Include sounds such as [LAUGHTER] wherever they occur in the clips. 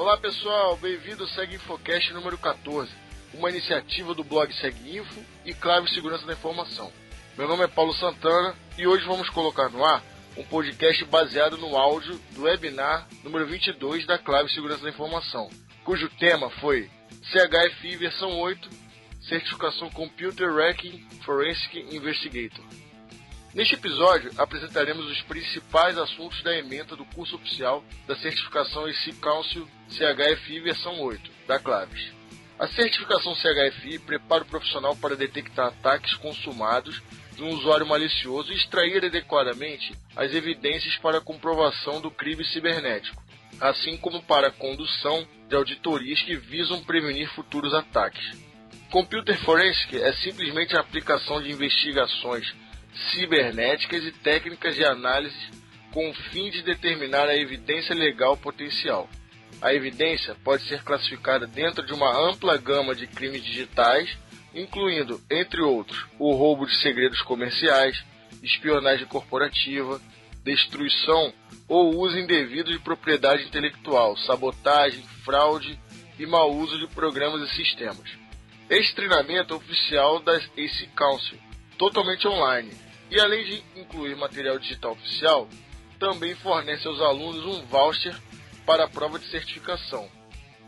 Olá pessoal, bem-vindo ao Seg Infocast número 14, uma iniciativa do blog Seg Info e Clave Segurança da Informação. Meu nome é Paulo Santana e hoje vamos colocar no ar um podcast baseado no áudio do webinar número 22 da Clave Segurança da Informação, cujo tema foi CHFI versão 8, certificação Computer Hacking Forensic Investigator. Neste episódio, apresentaremos os principais assuntos da ementa do curso oficial da certificação IC Council CHFI versão 8, da Claves. A certificação CHFI prepara o profissional para detectar ataques consumados de um usuário malicioso e extrair adequadamente as evidências para a comprovação do crime cibernético, assim como para a condução de auditorias que visam prevenir futuros ataques. Computer Forensic é simplesmente a aplicação de investigações cibernéticas e técnicas de análise com o fim de determinar a evidência legal potencial. A evidência pode ser classificada dentro de uma ampla gama de crimes digitais, incluindo, entre outros, o roubo de segredos comerciais, espionagem corporativa, destruição ou uso indevido de propriedade intelectual, sabotagem, fraude e mau uso de programas e sistemas. Este treinamento é oficial da AC Council, totalmente online, e além de incluir material digital oficial, também fornece aos alunos um voucher para a prova de certificação.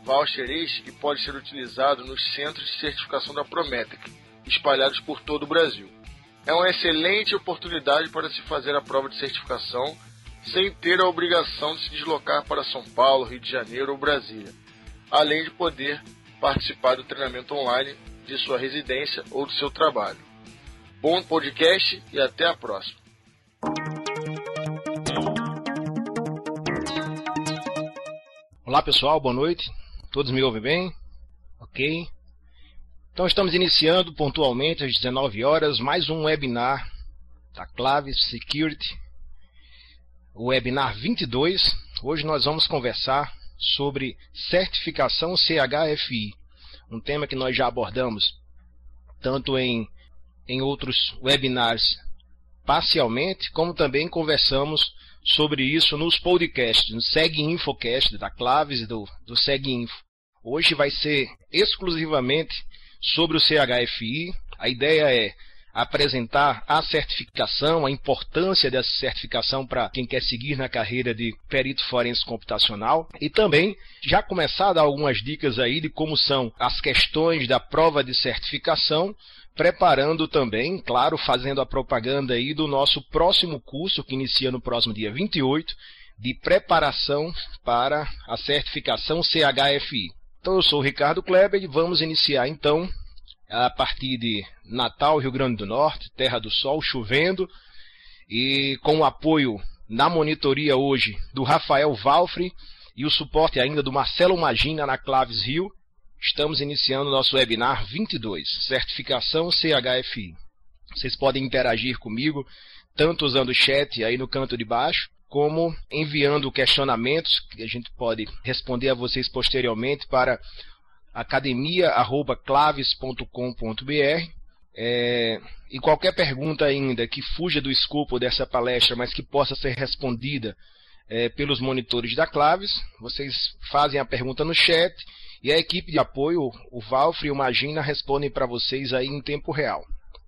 Voucher este que pode ser utilizado nos centros de certificação da Prometric, espalhados por todo o Brasil. É uma excelente oportunidade para se fazer a prova de certificação sem ter a obrigação de se deslocar para São Paulo, Rio de Janeiro ou Brasília, além de poder participar do treinamento online de sua residência ou do seu trabalho. Bom podcast e até a próxima. Olá pessoal, boa noite. Todos me ouvem bem? Ok. Então estamos iniciando pontualmente às 19 horas mais um webinar da Clave Security, o webinar 22. Hoje nós vamos conversar sobre certificação CHFI, um tema que nós já abordamos tanto em em outros webinars parcialmente, como também conversamos sobre isso nos podcasts, no Seg Infocast da Claves do, do Seg Info. Hoje vai ser exclusivamente sobre o CHFI. A ideia é apresentar a certificação, a importância dessa certificação para quem quer seguir na carreira de perito forense computacional e também já começar a dar algumas dicas aí de como são as questões da prova de certificação preparando também, claro, fazendo a propaganda aí do nosso próximo curso, que inicia no próximo dia 28, de preparação para a certificação CHFI. Então, eu sou o Ricardo Kleber e vamos iniciar então a partir de Natal, Rio Grande do Norte, Terra do Sol, chovendo, e com o apoio na monitoria hoje do Rafael Valfre e o suporte ainda do Marcelo Magina na Claves Rio, Estamos iniciando nosso webinar 22, Certificação CHFI. Vocês podem interagir comigo, tanto usando o chat aí no canto de baixo, como enviando questionamentos que a gente pode responder a vocês posteriormente para academia@claves.com.br. É, e qualquer pergunta ainda que fuja do escopo dessa palestra, mas que possa ser respondida é, pelos monitores da Claves, vocês fazem a pergunta no chat e a equipe de apoio, o Valfre e o Magina, respondem para vocês aí em tempo real.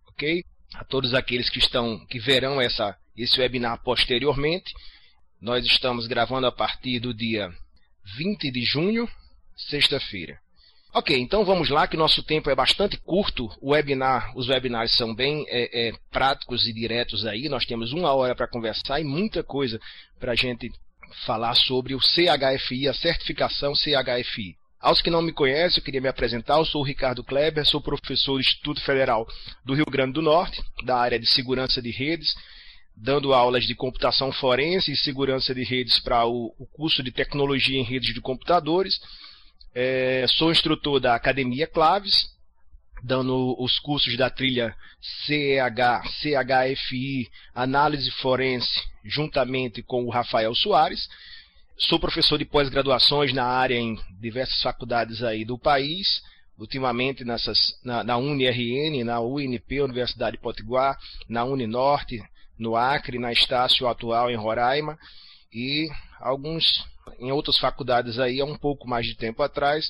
Ok? A todos aqueles que estão, que verão essa, esse webinar posteriormente, nós estamos gravando a partir do dia 20 de junho, sexta-feira. Ok, então vamos lá, que nosso tempo é bastante curto. O webinar, os webinars são bem é, é, práticos e diretos aí. Nós temos uma hora para conversar e muita coisa para a gente falar sobre o CHFI, a certificação CHFI. Aos que não me conhecem, eu queria me apresentar. Eu sou o Ricardo Kleber, sou professor do Instituto Federal do Rio Grande do Norte, da área de segurança de redes, dando aulas de computação forense e segurança de redes para o, o curso de tecnologia em redes de computadores. É, sou instrutor da Academia Claves, dando os cursos da trilha CEH, CHFI, Análise Forense, juntamente com o Rafael Soares. Sou professor de pós-graduações na área em diversas faculdades aí do país, ultimamente nessas, na, na UniRN, na UNP, Universidade de Potiguar, na Uninorte, no Acre, na Estácio atual em Roraima. e alguns em outras faculdades aí há um pouco mais de tempo atrás,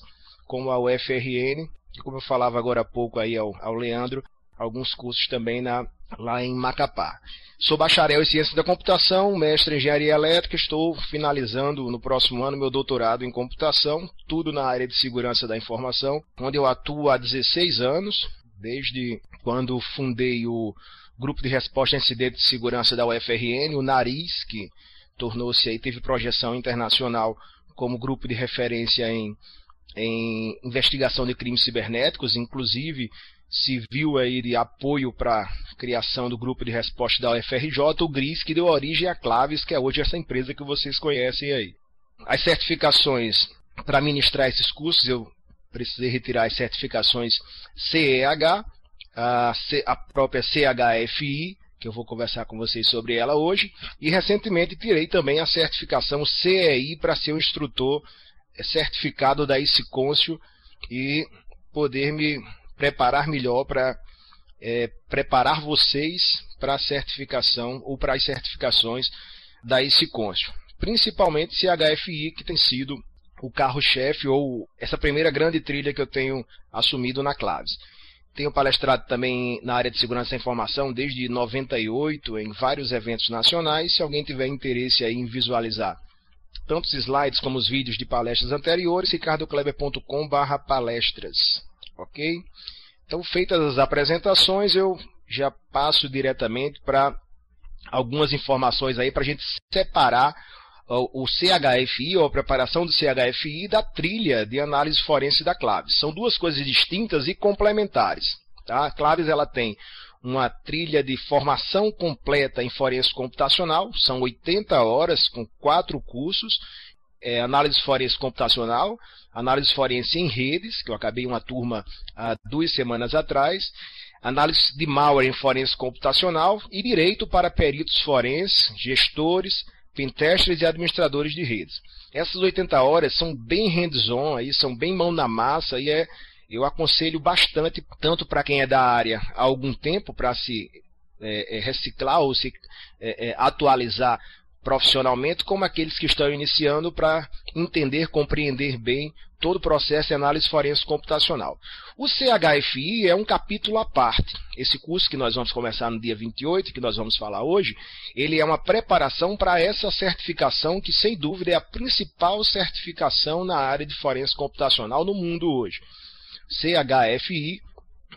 como a UFRN, e como eu falava agora há pouco aí ao, ao Leandro, alguns cursos também na, lá em Macapá. Sou bacharel em Ciência da Computação, mestre em Engenharia Elétrica, estou finalizando no próximo ano meu doutorado em Computação, tudo na área de Segurança da Informação, onde eu atuo há 16 anos, desde quando fundei o Grupo de Resposta a Incidentes de Segurança da UFRN, o NARIS, que tornou-se aí, teve projeção internacional como grupo de referência em, em investigação de crimes cibernéticos, inclusive viu aí de apoio para criação do grupo de resposta da UFRJ, o GRIS, que deu origem à Claves, que é hoje essa empresa que vocês conhecem aí. As certificações para ministrar esses cursos, eu precisei retirar as certificações CEH, a, C, a própria CHFI, que eu vou conversar com vocês sobre ela hoje, e recentemente tirei também a certificação CEI para ser um instrutor certificado da ICICôncio e poder me preparar melhor para é, preparar vocês para a certificação ou para as certificações da ICICôncio. Principalmente CHFI, que tem sido o carro-chefe ou essa primeira grande trilha que eu tenho assumido na Claves. Tenho palestrado também na área de segurança da informação desde 98 em vários eventos nacionais. Se alguém tiver interesse em visualizar tanto os slides como os vídeos de palestras anteriores, ricardocleber.com/palestras ok? Então, feitas as apresentações, eu já passo diretamente para algumas informações aí para a gente separar o CHFI, ou a preparação do CHFI, da trilha de análise forense da Claves. São duas coisas distintas e complementares. Tá? A Claves ela tem uma trilha de formação completa em forense computacional, são 80 horas com quatro cursos, é, análise forense computacional, análise forense em redes, que eu acabei uma turma há duas semanas atrás, análise de malware em forense computacional e direito para peritos forenses, gestores, pentesters e administradores de redes. Essas 80 horas são bem hands-on, são bem mão na massa e é, eu aconselho bastante, tanto para quem é da área há algum tempo, para se é, é, reciclar ou se é, é atualizar profissionalmente, como aqueles que estão iniciando para entender, compreender bem todo o processo de análise forense computacional. O CHFI é um capítulo à parte. Esse curso que nós vamos começar no dia 28, que nós vamos falar hoje, ele é uma preparação para essa certificação que, sem dúvida, é a principal certificação na área de forense computacional no mundo hoje. CHFI,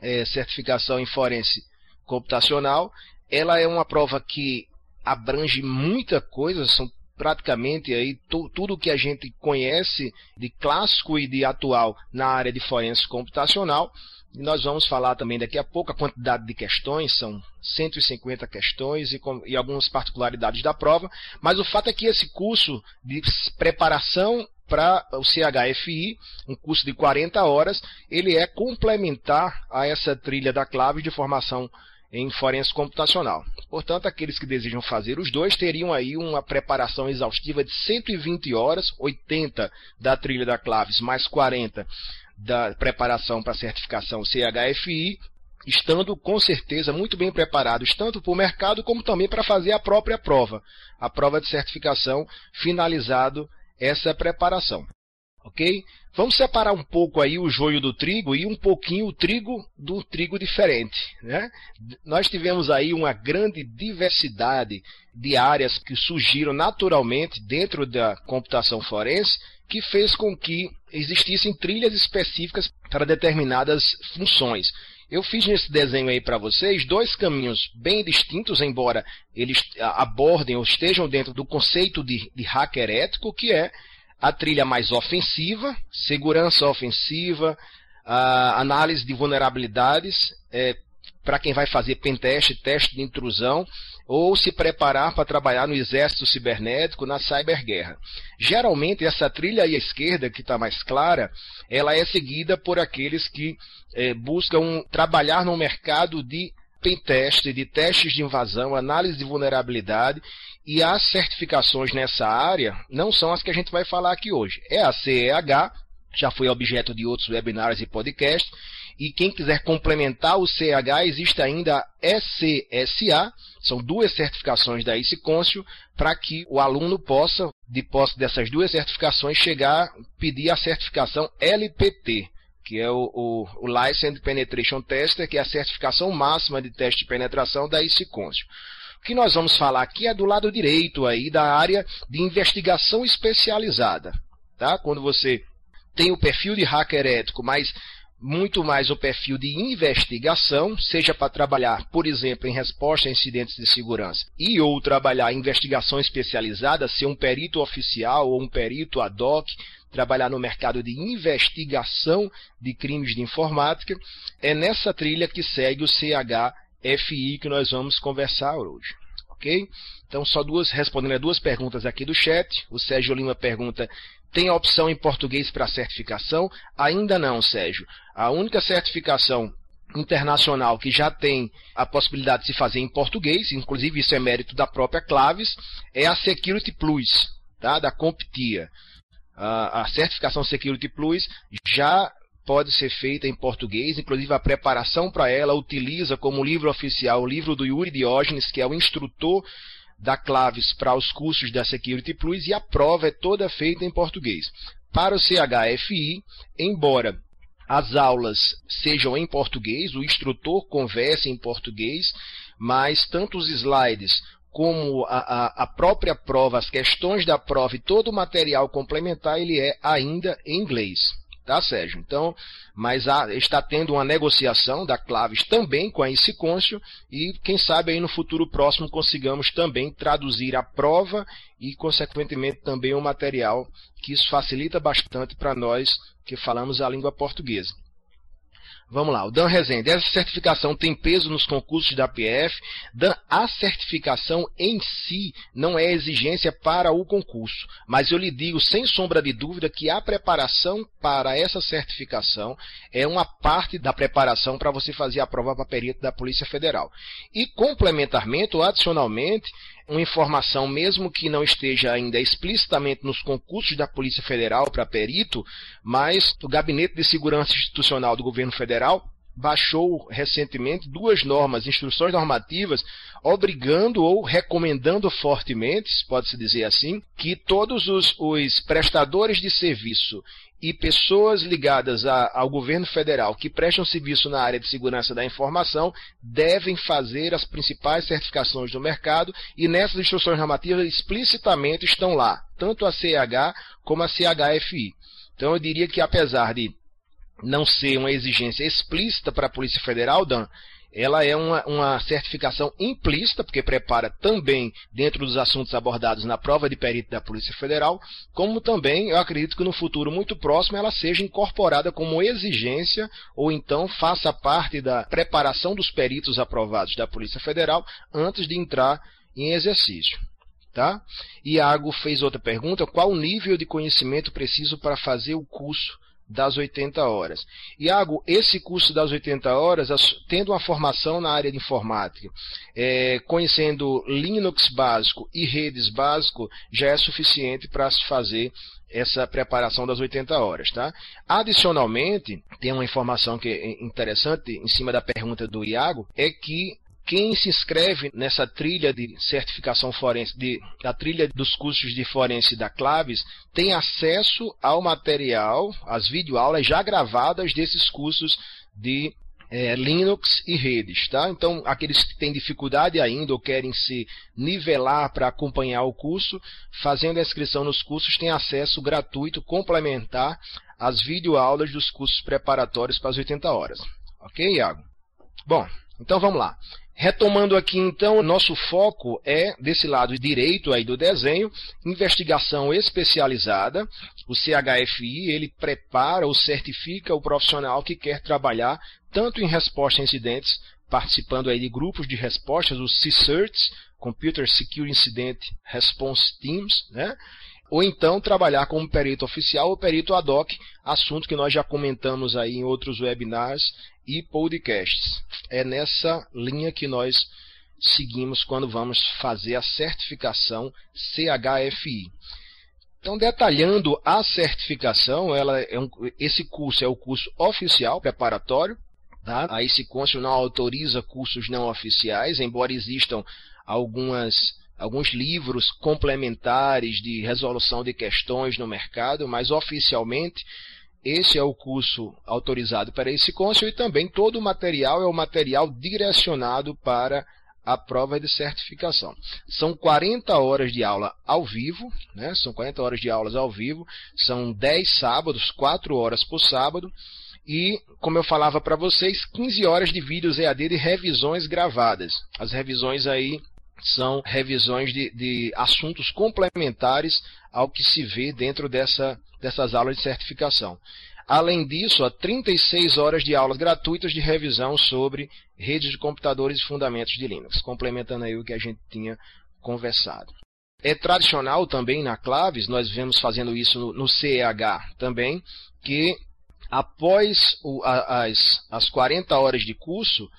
é, certificação em forense computacional, ela é uma prova que abrange muita coisa, são praticamente aí tudo que a gente conhece de clássico e de atual na área de forense computacional. E nós vamos falar também daqui a pouco a quantidade de questões, são 150 questões e, com, e algumas particularidades da prova, mas o fato é que esse curso de preparação para o CHFI, um curso de 40 horas, ele é complementar a essa trilha da clave de formação em forense computacional. Portanto, aqueles que desejam fazer os dois teriam aí uma preparação exaustiva de 120 horas, 80 da trilha da Claves, mais 40 da preparação para certificação CHFI, estando com certeza muito bem preparados, tanto para o mercado como também para fazer a própria prova, a prova de certificação, finalizado essa preparação. Ok? Vamos separar um pouco aí o joio do trigo e um pouquinho o trigo do trigo diferente. Né? Nós tivemos aí uma grande diversidade de áreas que surgiram naturalmente dentro da computação forense, que fez com que existissem trilhas específicas para determinadas funções. Eu fiz nesse desenho aí para vocês dois caminhos bem distintos, embora eles abordem ou estejam dentro do conceito de, de hacker ético, que é a trilha mais ofensiva, segurança ofensiva, análise de vulnerabilidades, é, para quem vai fazer pentest, teste de intrusão, ou se preparar para trabalhar no exército cibernético, na cyberguerra. Geralmente, essa trilha à esquerda, que está mais clara, ela é seguida por aqueles que é, buscam trabalhar no mercado de pentest, de testes de invasão, análise de vulnerabilidade e as certificações nessa área não são as que a gente vai falar aqui hoje. É a CEH, já foi objeto de outros webinars e podcasts. E quem quiser complementar o CH, existe ainda a SCSA, são duas certificações da ICConscio, para que o aluno possa, de posse dessas duas certificações, chegar pedir a certificação LPT, que é o, o, o Licensed Penetration Tester, que é a certificação máxima de teste de penetração da ICConscio. O que nós vamos falar aqui é do lado direito aí da área de investigação especializada. Tá? Quando você tem o perfil de hacker ético, mas muito mais o perfil de investigação, seja para trabalhar, por exemplo, em resposta a incidentes de segurança, e ou trabalhar em investigação especializada, ser um perito oficial ou um perito ad hoc, trabalhar no mercado de investigação de crimes de informática, é nessa trilha que segue o CHFI que nós vamos conversar hoje. Ok? Então, só duas, respondendo a duas perguntas aqui do chat. O Sérgio Lima pergunta tem a opção em português para certificação? Ainda não, Sérgio. A única certificação internacional que já tem a possibilidade de se fazer em português, inclusive isso é mérito da própria Claves, é a Security Plus, tá? da CompTIA. A certificação Security Plus já pode ser feita em português, inclusive a preparação para ela utiliza como livro oficial o livro do Yuri Diógenes, que é o instrutor da Claves para os cursos da Security Plus e a prova é toda feita em português. Para o CHFI, embora as aulas sejam em português, o instrutor converse em português, mas tanto os slides como a, a, a, própria prova, as questões da prova e todo o material complementar, ele é ainda em inglês tá, Sérgio? Então, mas há, está tendo uma negociação da Claves também com a Incicôncio e quem sabe aí no futuro próximo consigamos também traduzir a prova e, consequentemente, também o material, que isso facilita bastante para nós que falamos a língua portuguesa. Vamos lá, o Dan Rezende. Essa certificação tem peso nos concursos da PF. Dan, a certificação em si não é exigência para o concurso, mas eu lhe digo sem sombra de dúvida que a preparação para essa certificação é uma parte da preparação para você fazer a prova para perito da Polícia Federal. E complementarmente ou adicionalmente, uma informação, mesmo que não esteja ainda explicitamente nos concursos da Polícia Federal para perito, mas o Gabinete de Segurança Institucional do Governo Federal baixou recentemente duas normas, instruções normativas, obrigando ou recomendando fortemente, pode-se dizer assim, que todos os, os prestadores de serviço e pessoas ligadas a, ao governo federal que prestam serviço na área de segurança da informação devem fazer as principais certificações do mercado e nessas instruções normativas explicitamente estão lá, tanto a CH como a CHFI. Então eu diria que apesar de não ser uma exigência explícita para a Polícia Federal, Dan, ela é uma, uma, certificação implícita, porque prepara também dentro dos assuntos abordados na prova de perito da Polícia Federal, como também eu acredito que no futuro muito próximo ela seja incorporada como exigência ou então faça parte da preparação dos peritos aprovados da Polícia Federal antes de entrar em exercício. Tá? Iago fez outra pergunta: qual o nível de conhecimento preciso para fazer o curso das 80 horas. Iago, esse curso das 80 horas, tendo uma formação na área de informática, é, conhecendo Linux básico e redes básico, já é suficiente para se fazer essa preparação das 80 horas. Tá? Adicionalmente, tem uma informação que é interessante em cima da pergunta do Iago, é que quem se inscreve nessa trilha de certificação forense, de, a trilha dos cursos de forense da Claves, tem acesso ao material, às videoaulas já gravadas desses cursos de é, Linux e redes. Tá? Então, aqueles que têm dificuldade ainda ou querem se nivelar para acompanhar o curso, fazendo a inscrição nos cursos, têm acesso gratuito complementar às videoaulas dos cursos preparatórios para as 80 horas. Ok, Iago? Bom, então vamos lá. Retomando aqui então, nosso foco é desse lado direito aí do desenho, investigação especializada. O CHFI, ele prepara ou certifica o profissional que quer trabalhar tanto em resposta a incidentes, participando aí de grupos de respostas, os CSIRTs, Computer Security Incident Response Teams, né? Ou então trabalhar como perito oficial ou perito ad hoc, assunto que nós já comentamos aí em outros webinars e podcasts. É nessa linha que nós seguimos quando vamos fazer a certificação CHFI. Então, detalhando a certificação, ela é um, esse curso é o curso oficial preparatório. Tá? A esse curso não autoriza cursos não oficiais, embora existam algumas, alguns livros complementares de resolução de questões no mercado, mas oficialmente esse é o curso autorizado para esse curso e também todo o material é o material direcionado para a prova de certificação. São 40 horas de aula ao vivo, né? são 40 horas de aulas ao vivo, são 10 sábados, 4 horas por sábado, e, como eu falava para vocês, 15 horas de vídeos EAD de revisões gravadas. As revisões aí são revisões de, de assuntos complementares ao que se vê dentro dessa, dessas aulas de certificação. Além disso, há 36 horas de aulas gratuitas de revisão sobre redes de computadores e fundamentos de Linux, complementando aí o que a gente tinha conversado. É tradicional também na Claves, nós vemos fazendo isso no, no CEH também, que após o, a, as, as 40 horas de curso,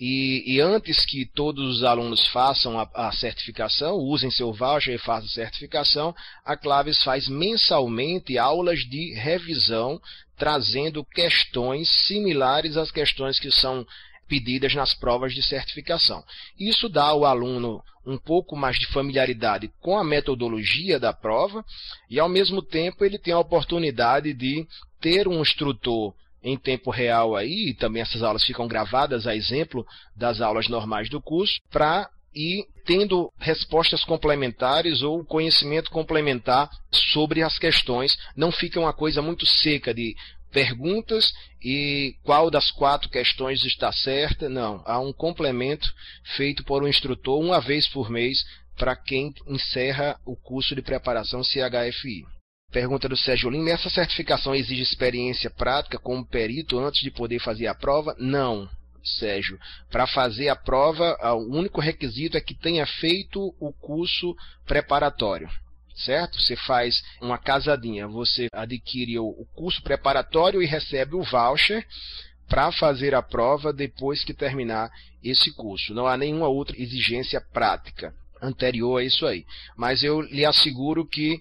e, e, antes que todos os alunos façam a, a, certificação, usem seu voucher e façam a certificação, a Claves faz mensalmente aulas de revisão, trazendo questões similares às questões que são pedidas nas provas de certificação. Isso dá ao aluno um pouco mais de familiaridade com a metodologia da prova e, ao mesmo tempo, ele tem a oportunidade de ter um instrutor em tempo real aí, e também essas aulas ficam gravadas a exemplo das aulas normais do curso, para ir tendo respostas complementares ou conhecimento complementar sobre as questões. Não fica uma coisa muito seca de perguntas e qual das quatro questões está certa. Não, há um complemento feito por um instrutor uma vez por mês para quem encerra o curso de preparação CHFI. Pergunta do Sérgio Lima: essa certificação exige experiência prática como perito antes de poder fazer a prova? Não, Sérgio. Para fazer a prova, o único requisito é que tenha feito o curso preparatório. Certo? Você faz uma casadinha, você adquire o curso preparatório e recebe o voucher para fazer a prova depois que terminar esse curso. Não há nenhuma outra exigência prática anterior a isso aí. Mas eu lhe asseguro que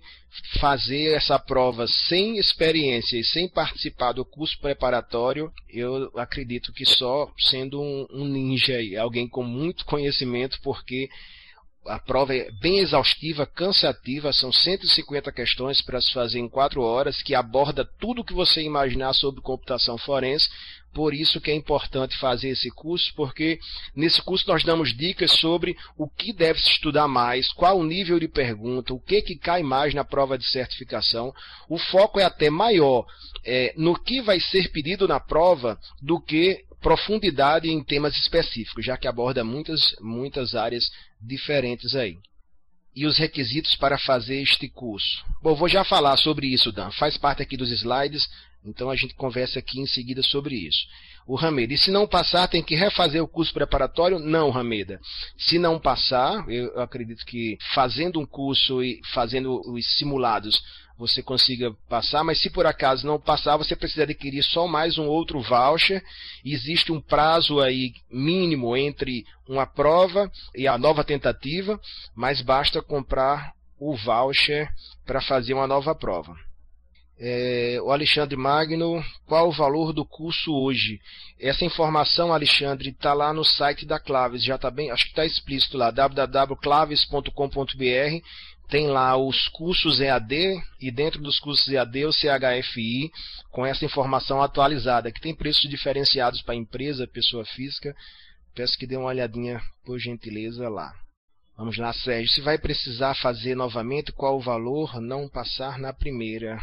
fazer essa prova sem experiência e sem participar do curso preparatório, eu acredito que só sendo um, um ninja aí, alguém com muito conhecimento, porque a prova é bem exaustiva, cansativa, são 150 questões para se fazer em 4 horas, que aborda tudo o que você imaginar sobre computação forense, por isso que é importante fazer esse curso, porque nesse curso nós damos dicas sobre o que deve se estudar mais, qual o nível de pergunta, o que, que cai mais na prova de certificação. O foco é até maior é, no que vai ser pedido na prova do que profundidade em temas específicos, já que aborda muitas, muitas áreas diferentes aí. E os requisitos para fazer este curso? Bom, vou já falar sobre isso, Dan. Faz parte aqui dos slides, então a gente conversa aqui em seguida sobre isso. O Rameda, e se não passar, tem que refazer o curso preparatório? Não, Rameda. Se não passar, eu acredito que fazendo um curso e fazendo os simulados você consiga passar, mas se por acaso não passar, você precisa adquirir só mais um outro voucher. Existe um prazo aí mínimo entre uma prova e a nova tentativa, mas basta comprar o voucher para fazer uma nova prova. É, o Alexandre Magno, qual o valor do curso hoje? Essa informação, Alexandre, está lá no site da Claves, já está bem, acho que está explícito lá, www.claves.com.br. Tem lá os cursos EAD e dentro dos cursos EAD o CHFI com essa informação atualizada, que tem preços diferenciados para empresa, pessoa física. Peço que dê uma olhadinha, por gentileza, lá. Vamos lá, Sérgio. Se vai precisar fazer novamente, qual o valor? Não passar na primeira.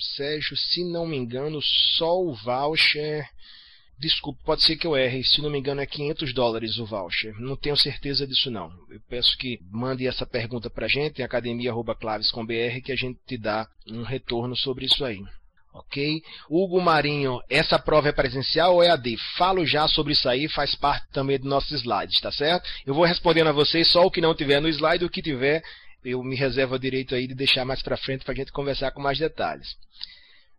Sérgio, se não me engano, só o voucher. Desculpe, pode ser que eu erre. Se não me engano, é 500 dólares o voucher. Não tenho certeza disso, não. Eu peço que mande essa pergunta para a gente em academia.claves.br que a gente te dá um retorno sobre isso aí. Ok? Hugo Marinho, essa prova é presencial ou é AD? Falo já sobre isso aí, faz parte também dos nossos slides, tá certo? Eu vou respondendo a vocês só o que não tiver no slide, o que tiver eu me reservo o direito aí de deixar mais para frente para a gente conversar com mais detalhes.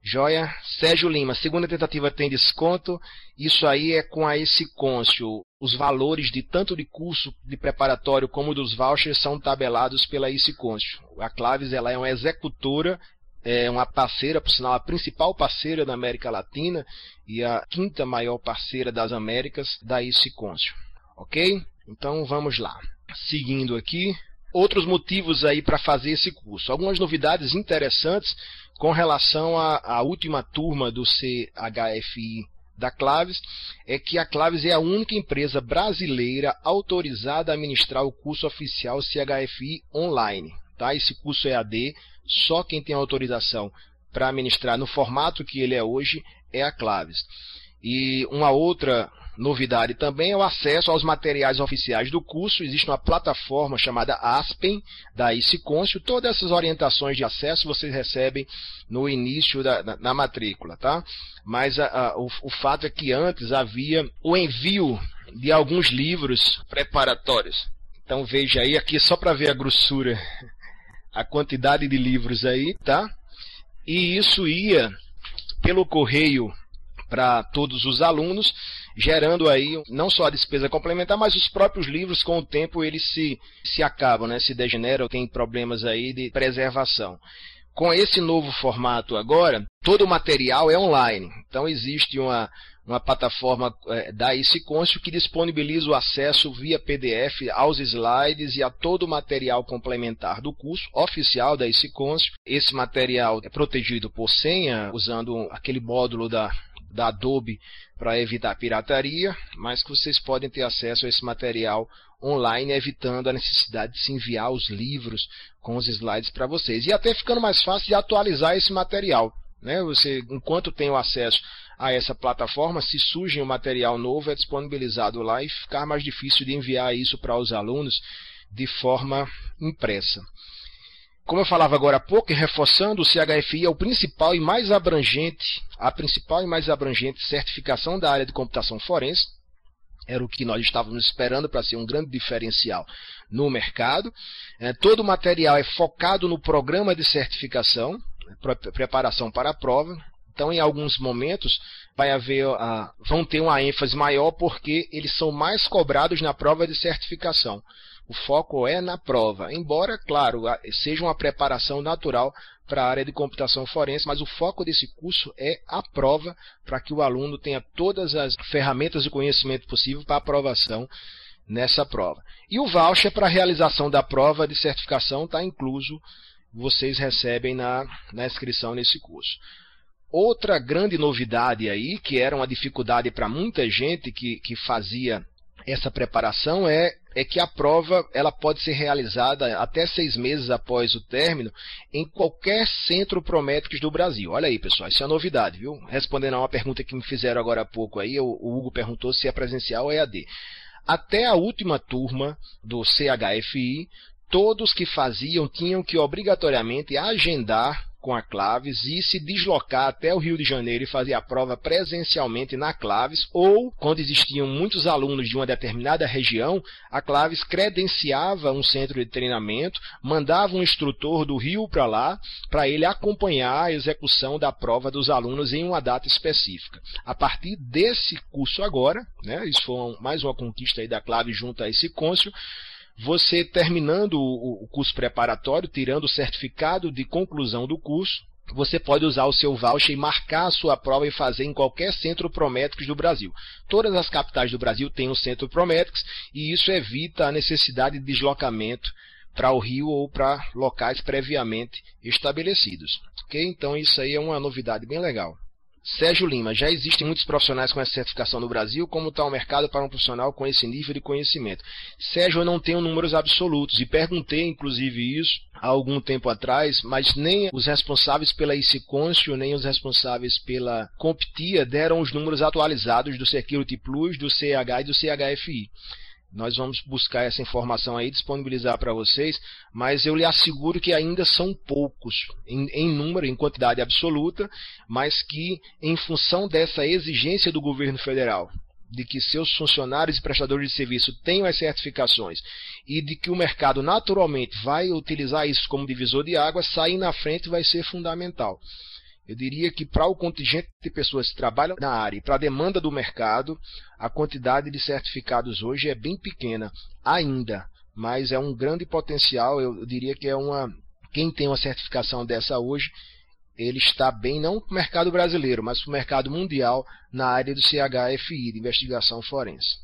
Joia. Sérgio Lima, segunda tentativa tem desconto. Isso aí é com a esse côncio. Os valores de tanto de curso de preparatório como dos vouchers são tabelados pela esse côncio. A Claves ela é uma executora, é uma parceira, por sinal, a principal parceira da América Latina e a quinta maior parceira das Américas da esse côncio. Ok? Então vamos lá. Seguindo aqui, outros motivos aí para fazer esse curso. Algumas novidades interessantes com relação à, última turma do CHFI da Claves, é que a Claves é a única empresa brasileira autorizada a ministrar o curso oficial CHFI online. Tá? Esse curso é AD, só quem tem autorização para ministrar no formato que ele é hoje é a Claves. E uma outra Novidade também é o acesso aos materiais oficiais do curso. Existe uma plataforma chamada Aspen, da ICICôncio. Todas essas orientações de acesso vocês recebem no início da na, na matrícula, tá? Mas a, a, o, o fato é que antes havia o envio de alguns livros preparatórios. Então veja aí aqui só para ver a grossura, a quantidade de livros aí, tá? E isso ia pelo correio para todos os alunos gerando aí não só a despesa complementar, mas os próprios livros com o tempo eles se, se acabam, né? se degeneram, tem problemas aí de preservação. Com esse novo formato agora, todo o material é online. Então existe uma, uma plataforma é, da ICICôncio que disponibiliza o acesso via PDF aos slides e a todo o material complementar do curso oficial da ICICôncio. Esse material é protegido por senha, usando aquele módulo da, da Adobe para evitar pirataria, mas que vocês podem ter acesso a esse material online, evitando a necessidade de se enviar os livros com os slides para vocês. E até ficando mais fácil de atualizar esse material. Né? Você, enquanto tem o acesso a essa plataforma, se surge um material novo, é disponibilizado lá e ficar mais difícil de enviar isso para os alunos de forma impressa. Como eu falava agora há pouco, reforçando, o CHFI é o principal e mais abrangente, a principal e mais abrangente certificação da área de computação forense. Era o que nós estávamos esperando para ser um grande diferencial no mercado. É, todo o material é focado no programa de certificação, preparação para a prova. Então, em alguns momentos, vai haver, vão ter uma ênfase maior porque eles são mais cobrados na prova de certificação. O foco é na prova, embora, claro, seja uma preparação natural para a área de computação forense, mas o foco desse curso é a prova, para que o aluno tenha todas as ferramentas de conhecimento possível para aprovação nessa prova. E o voucher para a realização da prova de certificação está incluso, vocês recebem na, na inscrição nesse curso. Outra grande novidade aí, que era uma dificuldade para muita gente que, que fazia essa preparação é, é que a prova ela pode ser realizada até seis meses após o término em qualquer centro Prométricos do Brasil. Olha aí, pessoal, isso é novidade, viu? Respondendo a uma pergunta que me fizeram agora há pouco aí, o Hugo perguntou se é presencial ou EAD. Até a última turma do CHFI, todos que faziam tinham que obrigatoriamente agendar com a Claves e se deslocar até o Rio de Janeiro e fazer a prova presencialmente na Claves, ou, quando existiam muitos alunos de uma determinada região, a Claves credenciava um centro de treinamento, mandava um instrutor do Rio para lá, para ele acompanhar a execução da prova dos alunos em uma data específica. A partir desse curso agora, né, isso foi mais uma conquista aí da Claves junto a esse cônsul, você terminando o curso preparatório, tirando o certificado de conclusão do curso, você pode usar o seu voucher e marcar a sua prova e fazer em qualquer centro Prométricos do Brasil. Todas as capitais do Brasil têm um centro Prométricos e isso evita a necessidade de deslocamento para o Rio ou para locais previamente estabelecidos. Então isso aí é uma novidade bem legal. Sérgio Lima, já existem muitos profissionais com essa certificação no Brasil, como está o mercado para um profissional com esse nível de conhecimento? Sérgio, eu não tenho números absolutos e perguntei inclusive isso há algum tempo atrás, mas nem os responsáveis pela ICConscio, nem os responsáveis pela Comptia deram os números atualizados do Security Plus, do CH e do CHFI. Nós vamos buscar essa informação aí, disponibilizar para vocês, mas eu lhe asseguro que ainda são poucos em, em, número, em quantidade absoluta, mas que em função dessa exigência do governo federal de que seus funcionários e prestadores de serviço tenham as certificações e de que o mercado naturalmente vai utilizar isso como divisor de águas, sair na frente vai ser fundamental. Eu diria que para o contingente de pessoas que trabalham na área e para a demanda do mercado, a quantidade de certificados hoje é bem pequena ainda, mas é um grande potencial. Eu diria que é uma quem tem uma certificação dessa hoje, ele está bem não para o mercado brasileiro, mas para o mercado mundial na área do CHFI, de investigação forense.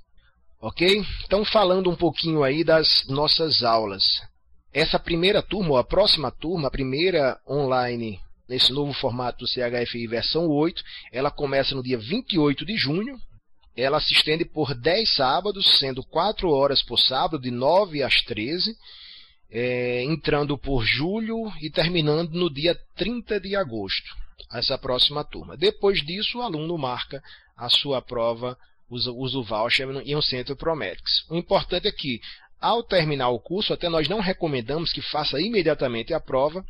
Ok? Então, falando um pouquinho aí das nossas aulas. Essa primeira turma, ou a próxima turma, a primeira online nesse novo formato do CHFI versão 8, ela começa no dia 28 de junho. Ela se estende por 10 sábados, sendo 4 horas por sábado, de 9 às 13, é, entrando por julho e terminando no dia 30 de agosto, essa próxima turma. Depois disso, o aluno marca a sua prova usa, usa o voucher em um centro Prometrics. O importante é que, ao terminar o curso, até nós não recomendamos que faça imediatamente a prova,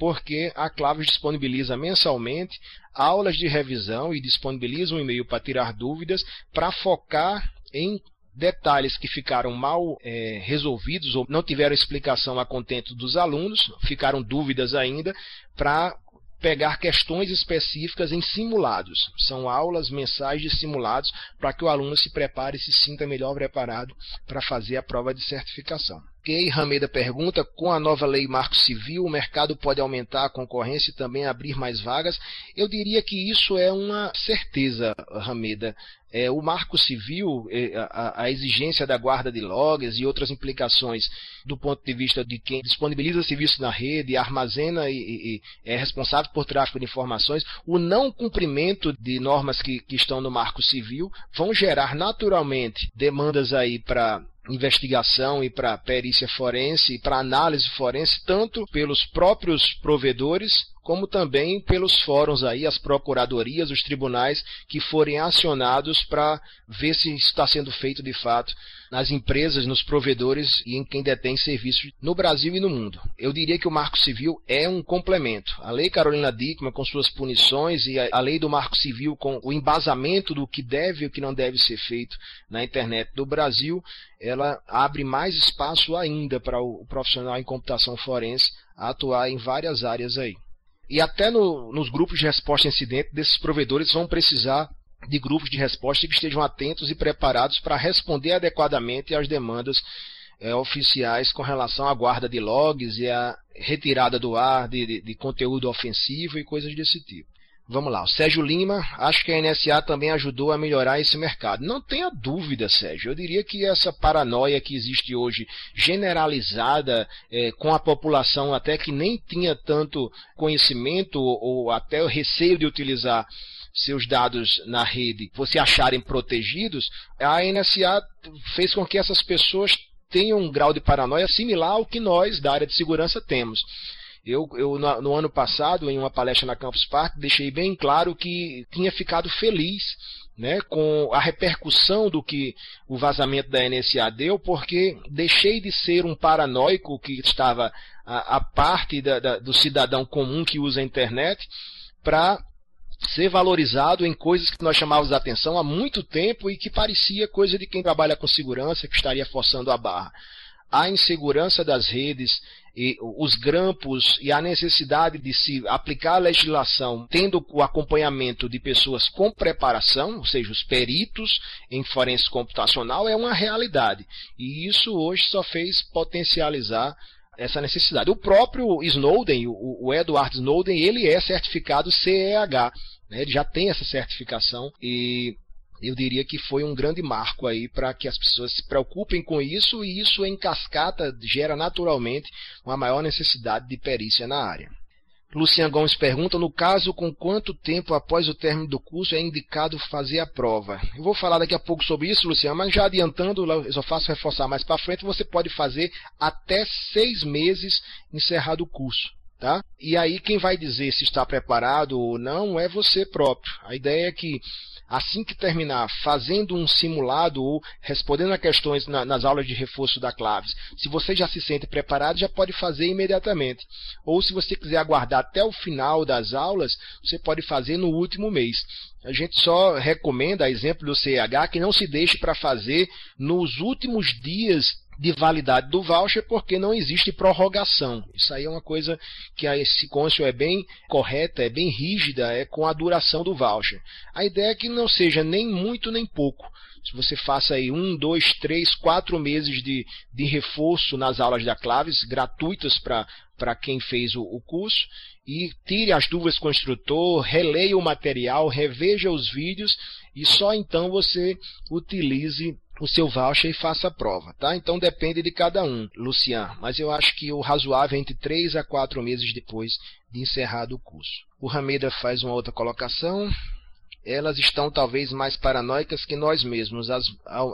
porque a Claves disponibiliza mensalmente aulas de revisão e disponibiliza um e-mail para tirar dúvidas, para focar em detalhes que ficaram mal é, resolvidos ou não tiveram explicação a contento dos alunos, ficaram dúvidas ainda, para pegar questões específicas em simulados. São aulas mensais de simulados para que o aluno se prepare e se sinta melhor preparado para fazer a prova de certificação. Ok, Rameda pergunta: com a nova lei Marco Civil, o mercado pode aumentar a concorrência e também abrir mais vagas? Eu diria que isso é uma certeza, Rameda é, o marco civil, é, a, a, exigência da guarda de logs e outras implicações do ponto de vista de quem disponibiliza serviço na rede, armazena e, e, e é responsável por tráfego de informações, o não cumprimento de normas que, que estão no marco civil vão gerar naturalmente demandas aí para investigação e para perícia forense e para análise forense, tanto pelos próprios provedores como também pelos fóruns aí, as procuradorias, os tribunais que forem acionados para ver se está sendo feito de fato nas empresas, nos provedores e em quem detém serviços no Brasil e no mundo. Eu diria que o Marco Civil é um complemento. A Lei Carolina Dickmann com suas punições e a Lei do Marco Civil com o embasamento do que deve e o que não deve ser feito na internet do Brasil, ela abre mais espaço ainda para o profissional em computação forense atuar em várias áreas aí. E até no, nos grupos de resposta a incidente desses provedores vão precisar de grupos de resposta que estejam atentos e preparados para responder adequadamente às demandas é, oficiais com relação à guarda de logs e à retirada do ar de, de, de conteúdo ofensivo e coisas desse tipo. Vamos lá, o Sérgio Lima, acho que a NSA também ajudou a melhorar esse mercado. Não tenha dúvida, Sérgio. Eu diria que essa paranoia que existe hoje, generalizada é, com a população até que nem tinha tanto conhecimento ou até o receio de utilizar seus dados na rede, você acharem protegidos, a NSA fez com que essas pessoas tenham um grau de paranoia similar ao que nós da área de segurança temos. Eu, eu no, no, ano passado, em uma palestra na Campus Park, deixei bem claro que tinha ficado feliz né, com a repercussão do que o vazamento da NSA deu, porque deixei de ser um paranoico que estava a, a parte da, da, do cidadão comum que usa a internet para ser valorizado em coisas que nós chamávamos a atenção há muito tempo e que parecia coisa de quem trabalha com segurança que estaria forçando a barra. A insegurança das redes, e os grampos e a necessidade de se aplicar a legislação tendo o acompanhamento de pessoas com preparação, ou seja, os peritos em forense computacional, é uma realidade. E isso hoje só fez potencializar essa necessidade. O próprio Snowden, o, Edward Snowden, ele é certificado CEH. Né? Ele já tem essa certificação e eu diria que foi um grande marco aí para que as pessoas se preocupem com isso e isso em cascata gera naturalmente uma maior necessidade de perícia na área. Lucian Gomes pergunta: no caso, com quanto tempo após o término do curso é indicado fazer a prova? Eu vou falar daqui a pouco sobre isso, Lucian, mas já adiantando, eu só faço reforçar mais para frente, você pode fazer até seis meses encerrado o curso. Tá? E aí quem vai dizer se está preparado ou não é você próprio. A ideia é que assim que terminar fazendo um simulado ou respondendo a questões na, nas aulas de reforço da Claves, se você já se sente preparado, já pode fazer imediatamente. Ou se você quiser aguardar até o final das aulas, você pode fazer no último mês. A gente só recomenda, a exemplo do CH, que não se deixe para fazer nos últimos dias de validade do voucher porque não existe prorrogação. Isso aí é uma coisa que esse cônsul é bem correta, é bem rígida, é com a duração do voucher. A ideia é que não seja nem muito nem pouco. Se você faça aí um, dois, três, quatro meses de, de reforço nas aulas da Claves, gratuitas para quem fez o, o curso, e tire as dúvidas com o instrutor, releia o material, reveja os vídeos e só então você utilize o seu voucher e faça a prova, tá? Então depende de cada um, Lucian, mas eu acho que o razoável é entre 3 a 4 meses depois de encerrado o curso. O Rameda faz uma outra colocação elas estão talvez mais paranoicas que nós mesmos, as,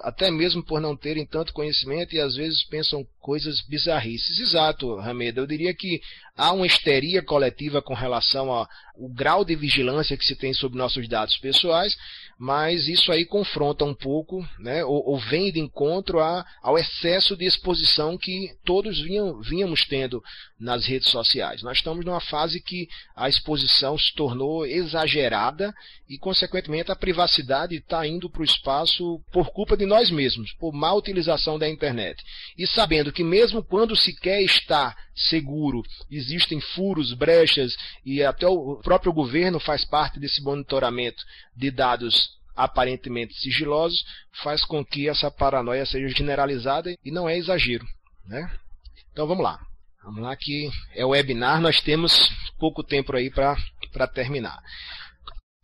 até mesmo por não terem tanto conhecimento e às vezes pensam coisas bizarrices. Exato, Rameda. Eu diria que há uma histeria coletiva com relação ao grau de vigilância que se tem sobre nossos dados pessoais, mas isso aí confronta um pouco, né, ou, ou vem de encontro a, ao excesso de exposição que todos vinham, vínhamos tendo nas redes sociais. Nós estamos numa fase que a exposição se tornou exagerada e, consequentemente, a privacidade está indo para o espaço por culpa de nós mesmos, por má utilização da internet. E sabendo que mesmo quando se quer estar seguro, existem furos, brechas e até o próprio governo faz parte desse monitoramento de dados aparentemente sigilosos, faz com que essa paranoia seja generalizada e não é exagero. Né? Então vamos lá. Vamos lá que é o webinar, nós temos pouco tempo aí para terminar.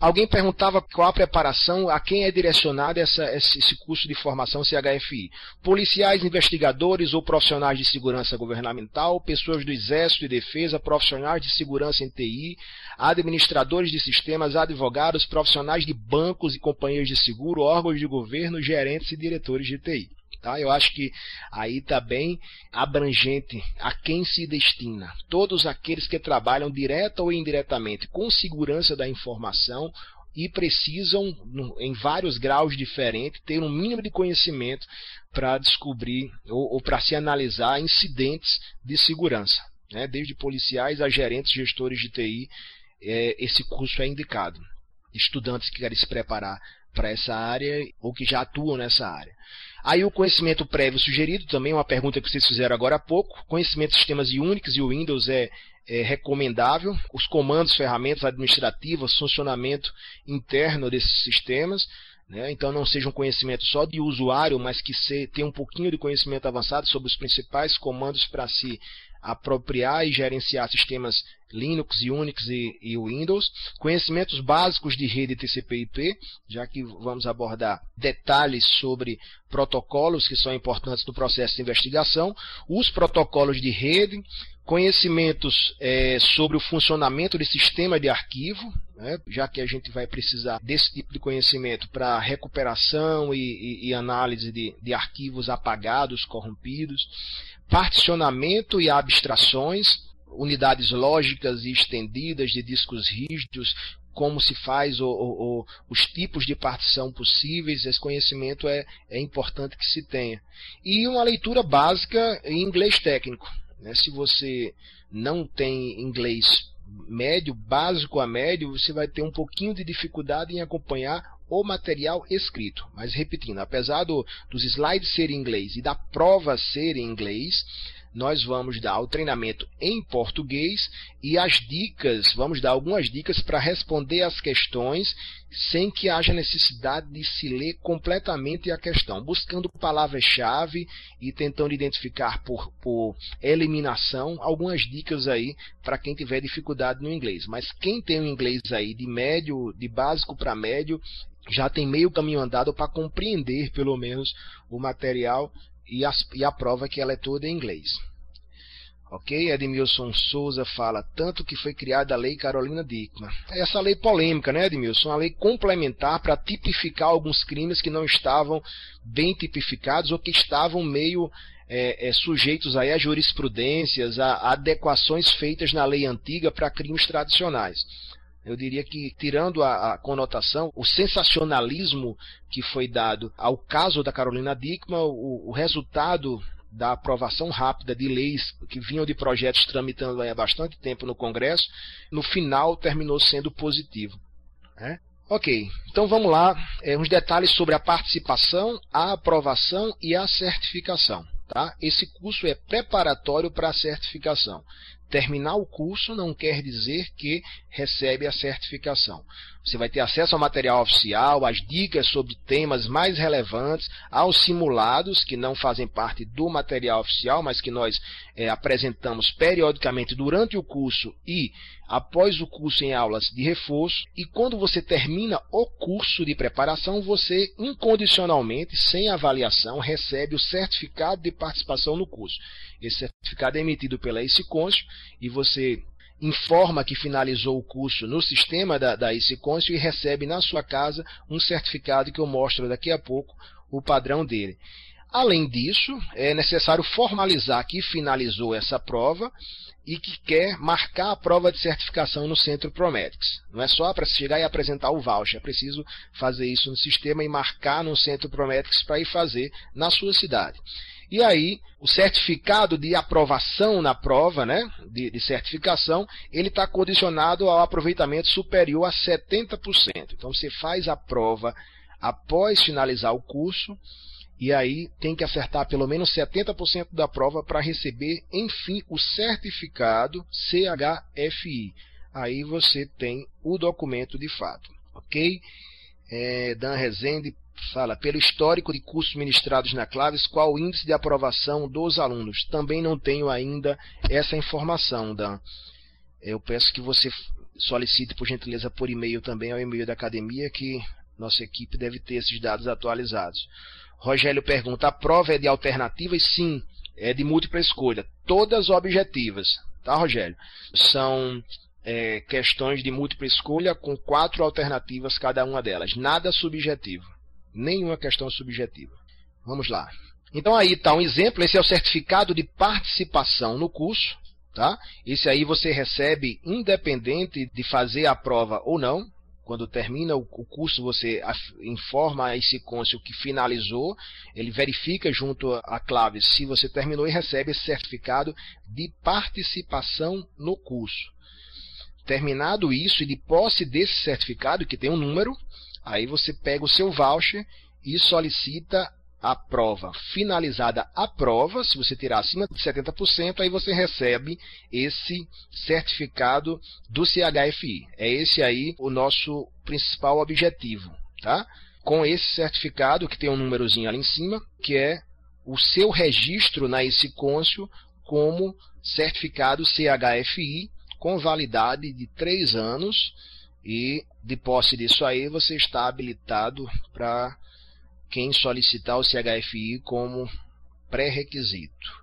Alguém perguntava qual a preparação, a quem é direcionado essa, esse curso de formação CHFI. Policiais, investigadores ou profissionais de segurança governamental, pessoas do Exército e Defesa, profissionais de segurança em TI, administradores de sistemas, advogados, profissionais de bancos e companhias de seguro, órgãos de governo, gerentes e diretores de TI. Tá? Eu acho que aí está bem abrangente a quem se destina. Todos aqueles que trabalham direta ou indiretamente com segurança da informação e precisam, em vários graus diferentes, ter um mínimo de conhecimento para descobrir ou, ou para se analisar incidentes de segurança. Né? Desde policiais a gerentes, gestores de TI, é, esse curso é indicado. Estudantes que querem se preparar para essa área ou que já atuam nessa área. Aí o conhecimento prévio sugerido, também uma pergunta que vocês fizeram agora há pouco. Conhecimento de sistemas Unix e Windows é, é recomendável. Os comandos, ferramentas administrativas, funcionamento interno desses sistemas. Né? Então não seja um conhecimento só de usuário, mas que se, tenha um pouquinho de conhecimento avançado sobre os principais comandos para se apropriar e gerenciar sistemas Linux, Unix e, e Windows, conhecimentos básicos de rede TCP/IP, já que vamos abordar detalhes sobre protocolos que são importantes no processo de investigação, os protocolos de rede, conhecimentos é, sobre o funcionamento de sistema de arquivo, né, já que a gente vai precisar desse tipo de conhecimento para recuperação e, e, e análise de, de arquivos apagados, corrompidos, particionamento e abstrações, unidades lógicas e estendidas de discos rígidos, como se faz o, o, o, os tipos de partição possíveis, esse conhecimento é, é importante que se tenha. E uma leitura básica em inglês técnico. Né? Se você não tem inglês médio, básico a médio, você vai ter um pouquinho de dificuldade em acompanhar o material escrito. Mas repetindo, apesar do, dos slides serem em inglês e da prova ser em inglês, nós vamos dar o treinamento em português e as dicas, vamos dar algumas dicas para responder as questões sem que haja necessidade de se ler completamente a questão, buscando palavras-chave e tentando identificar por, por eliminação algumas dicas aí para quem tiver dificuldade no inglês. Mas quem tem o inglês aí de médio, de básico para médio, já tem meio caminho andado para compreender pelo menos o material e, e a prova que ela é toda em inglês. Ok? Edmilson Souza fala, tanto que foi criada a Lei Carolina Dickmann. Essa lei polêmica, né, Edmilson? Uma lei complementar para tipificar alguns crimes que não estavam bem tipificados ou que estavam meio é, é, sujeitos aí a jurisprudências, a adequações feitas na lei antiga para crimes tradicionais. Eu diria que, tirando a, a, conotação, o sensacionalismo que foi dado ao caso da Carolina Dickmann, o, o, resultado da aprovação rápida de leis que vinham de projetos tramitando há bastante tempo no Congresso, no final terminou sendo positivo. Né? Ok, então vamos lá, é, uns detalhes sobre a participação, a aprovação e a certificação. Tá? Esse curso é preparatório para a certificação. Terminar o curso não quer dizer que recebe a certificação. Você vai ter acesso ao material oficial, às dicas sobre temas mais relevantes, aos simulados que não fazem parte do material oficial, mas que nós é, apresentamos periodicamente durante o curso e após o curso em aulas de reforço. E quando você termina o curso de preparação, você incondicionalmente, sem avaliação, recebe o certificado de participação no curso. Esse certificado é emitido pela ICCONSIO e você informa que finalizou o curso no sistema da, da e recebe na sua casa um certificado que eu mostro daqui a pouco o padrão dele. Além disso, é necessário formalizar que finalizou essa prova e que quer marcar a prova de certificação no Centro Prometics. Não é só para chegar e apresentar o voucher, é preciso fazer isso no sistema e marcar no Centro Prometics para ir fazer na sua cidade. E aí, o certificado de aprovação na prova, né, de, de certificação, ele está condicionado ao aproveitamento superior a 70%. Então, você faz a prova após finalizar o curso, e aí tem que acertar pelo menos 70% da prova para receber, enfim, o certificado CHFI. Aí você tem o documento de fato, ok? É, Dan Rezende fala, pelo histórico de cursos ministrados na Claves, qual o índice de aprovação dos alunos? Também não tenho ainda essa informação, Dan. Eu peço que você solicite, por gentileza, por e-mail também ao e-mail da academia, que nossa equipe deve ter esses dados atualizados. Rogério pergunta, a prova é de alternativas? Sim, é de múltipla escolha. Todas objetivas, tá, Rogério? São é, questões de múltipla escolha com quatro alternativas cada uma delas. Nada subjetivo nenhuma questão subjetiva. Vamos lá. Então aí está um exemplo, esse é o certificado de participação no curso. Tá? Esse aí você recebe independente de fazer a prova ou não. Quando termina o curso, você informa a esse cônsul que finalizou, ele verifica junto à clave se você terminou e recebe esse certificado de participação no curso. Terminado isso e de posse desse certificado, que tem um número, Aí você pega o seu voucher e solicita a prova. Finalizada a prova, se você tirar acima de 70%, aí você recebe esse certificado do CHFI. É esse aí o nosso principal objetivo, tá? Com esse certificado, que tem um númerozinho ali em cima, que é o seu registro na ICCôncio como certificado CHFI com validade de 3 anos e de posse disso aí, você está habilitado para quem solicitar o CHFI como pré-requisito.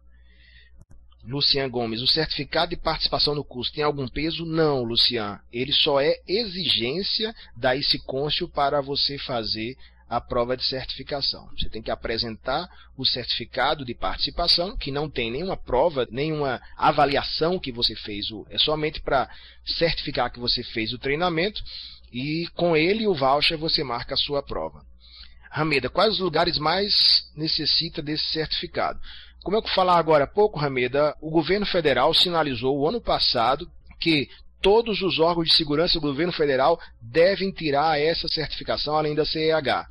Lucian Gomes, o certificado de participação no curso tem algum peso? Não, Lucian. Ele só é exigência da ICCôncio para você fazer a prova de certificação. Você tem que apresentar o certificado de participação, que não tem nenhuma prova, nenhuma avaliação que você fez, é somente para certificar que você fez o treinamento e com ele o voucher você marca a sua prova. Rameda, quais os lugares mais necessita desse certificado? Como eu falar agora há pouco, Rameda, o governo federal sinalizou o ano passado que todos os órgãos de segurança do governo federal devem tirar essa certificação além da CEH.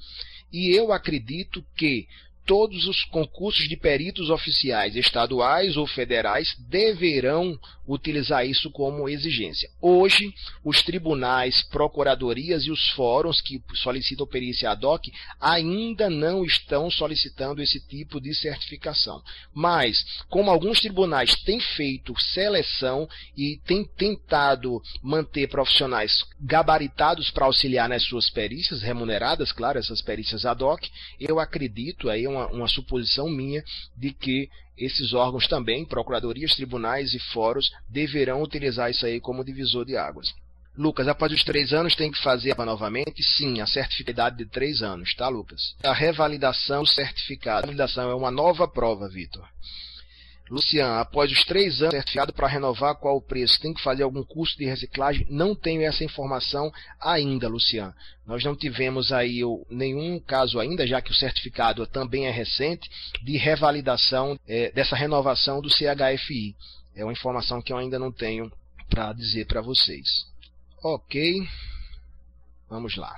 E eu acredito que todos os concursos de peritos oficiais estaduais ou federais deverão utilizar isso como exigência. Hoje, os tribunais, procuradorias e os fóruns que solicitam perícia ad hoc ainda não estão solicitando esse tipo de certificação. Mas, como alguns tribunais têm feito seleção e têm tentado manter profissionais gabaritados para auxiliar nas suas perícias, remuneradas, claro, essas perícias ad hoc, eu acredito, aí é uma, uma suposição minha, de que esses órgãos também, procuradorias, tribunais e fóruns, deverão utilizar isso aí como divisor de águas. Lucas, após os três anos tem que fazer novamente? Sim, a certificado de três anos, tá, Lucas? A revalidação do certificado. A revalidação é uma nova prova, Vitor. Lucian, após os três anos certificado para renovar, qual o preço? Tem que fazer algum curso de reciclagem? Não tenho essa informação ainda, Lucian. Nós não tivemos aí nenhum caso ainda, já que o certificado também é recente, de revalidação é, dessa renovação do CHFI. É uma informação que eu ainda não tenho para dizer para vocês. Ok, vamos lá.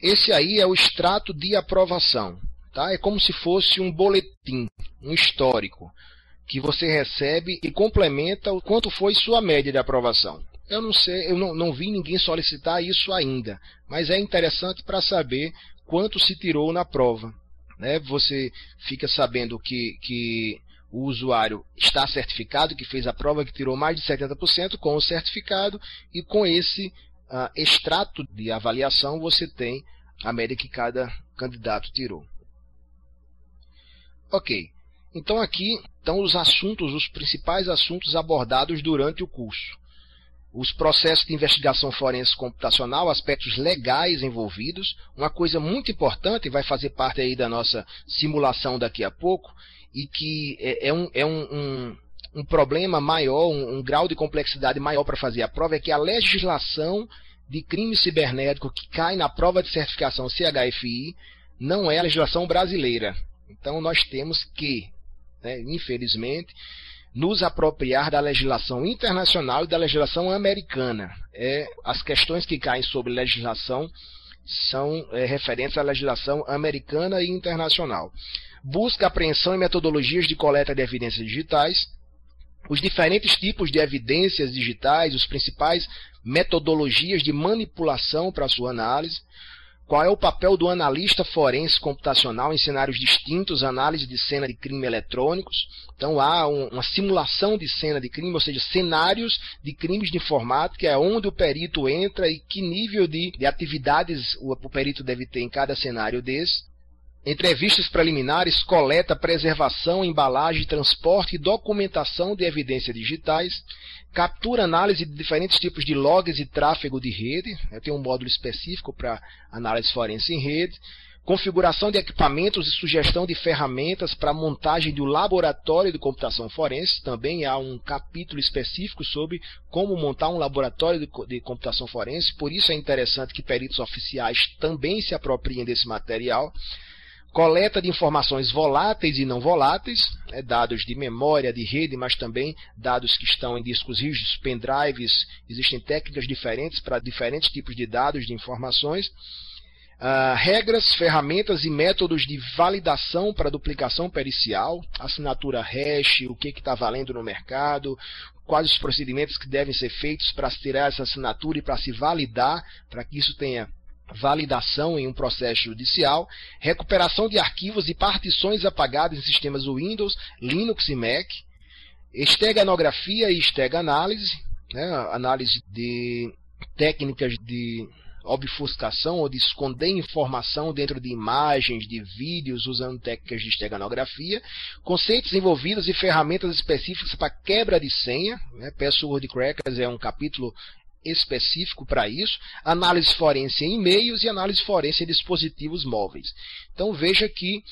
Esse aí é o extrato de aprovação. Tá? É como se fosse um boletim, um histórico, que você recebe e complementa o quanto foi sua média de aprovação. Eu não sei, eu não, não vi ninguém solicitar isso ainda, mas é interessante para saber quanto se tirou na prova. Né? Você fica sabendo que, que o usuário está certificado, que fez a prova, que tirou mais de 70% com o certificado, e com esse uh, extrato de avaliação você tem a média que cada candidato tirou. Ok, então aqui estão os assuntos, os principais assuntos abordados durante o curso os processos de investigação forense computacional, aspectos legais envolvidos, uma coisa muito importante, vai fazer parte aí da nossa simulação daqui a pouco, e que é, é um, é um, um, um problema maior, um, um grau de complexidade maior para fazer a prova, é que a legislação de crime cibernético que cai na prova de certificação CHFI não é a legislação brasileira. Então nós temos que, né, infelizmente, nos apropriar da legislação internacional e da legislação americana. É, as questões que caem sobre legislação são é, referentes à legislação americana e internacional. Busca apreensão e metodologias de coleta de evidências digitais, os diferentes tipos de evidências digitais, os principais metodologias de manipulação para sua análise, qual é o papel do analista forense computacional em cenários distintos, análise de cena de crime eletrônicos? Então há um, uma simulação de cena de crime, ou seja, cenários de crimes de informática, é onde o perito entra e que nível de, de atividades o, o perito deve ter em cada cenário desse. Entrevistas preliminares, coleta, preservação, embalagem, transporte e documentação de evidências digitais captura análise de diferentes tipos de logs e tráfego de rede, tem um módulo específico para análise forense em rede, configuração de equipamentos e sugestão de ferramentas para montagem do laboratório de computação forense, também há um capítulo específico sobre como montar um laboratório de computação forense, por isso é interessante que peritos oficiais também se apropriem desse material coleta de informações voláteis e não voláteis, né, dados de memória, de rede, mas também dados que estão em discos rígidos, pendrives, existem técnicas diferentes para diferentes tipos de dados de informações. Uh, regras, ferramentas e métodos de validação para duplicação pericial, assinatura hash, o que está valendo no mercado, quais os procedimentos que devem ser feitos para se tirar essa assinatura e para se validar, para que isso tenha validação em um processo judicial, recuperação de arquivos e partições apagadas em sistemas Windows, Linux e Mac, esteganografia e esteganálise, né, análise de técnicas de obfuscação ou de esconder informação dentro de imagens, de vídeos, usando técnicas de esteganografia, conceitos envolvidos e ferramentas específicas para quebra de senha. Né? Password Crackers é um capítulo específico para isso, análise forense em e-mails e análise forense em dispositivos móveis. Então veja que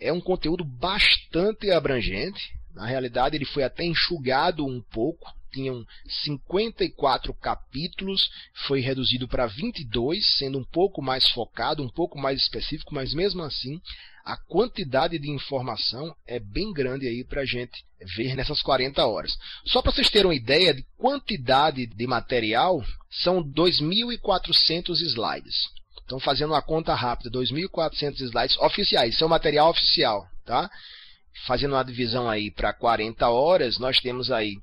é um conteúdo bastante abrangente. Na realidade, ele foi até enxugado um pouco. Tinham 54 capítulos, foi reduzido para 22, sendo um pouco mais focado, um pouco mais específico, mas mesmo assim a quantidade de informação é bem grande aí para a gente ver nessas 40 horas. Só para vocês terem uma ideia de quantidade de material, são 2.400 slides. Então, fazendo uma conta rápida, 2.400 slides oficiais, isso é o material oficial, tá? Fazendo uma divisão aí para 40 horas, nós temos aí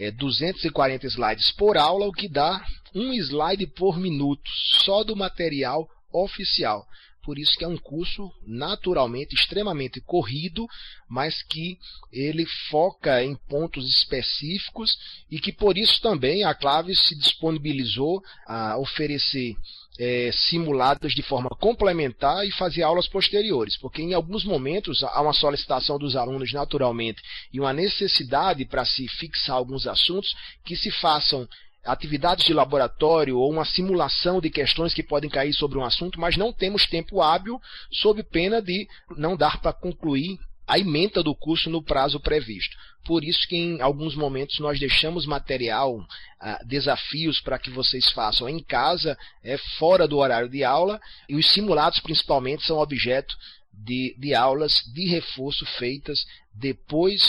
é, 240 slides por aula, o que dá um slide por minuto, só do material oficial. Por isso que é um curso naturalmente extremamente corrido, mas que ele foca em pontos específicos e que por isso também a Clave se disponibilizou a oferecer é, simulados de forma complementar e fazer aulas posteriores, porque em alguns momentos há uma solicitação dos alunos naturalmente e uma necessidade para se fixar alguns assuntos que se façam atividades de laboratório ou uma simulação de questões que podem cair sobre um assunto, mas não temos tempo hábil, sob pena de não dar para concluir a ementa do curso no prazo previsto. Por isso que em alguns momentos nós deixamos material, ah, desafios para que vocês façam em casa, é, fora do horário de aula, e os simulados principalmente são objeto de, de aulas de reforço feitas depois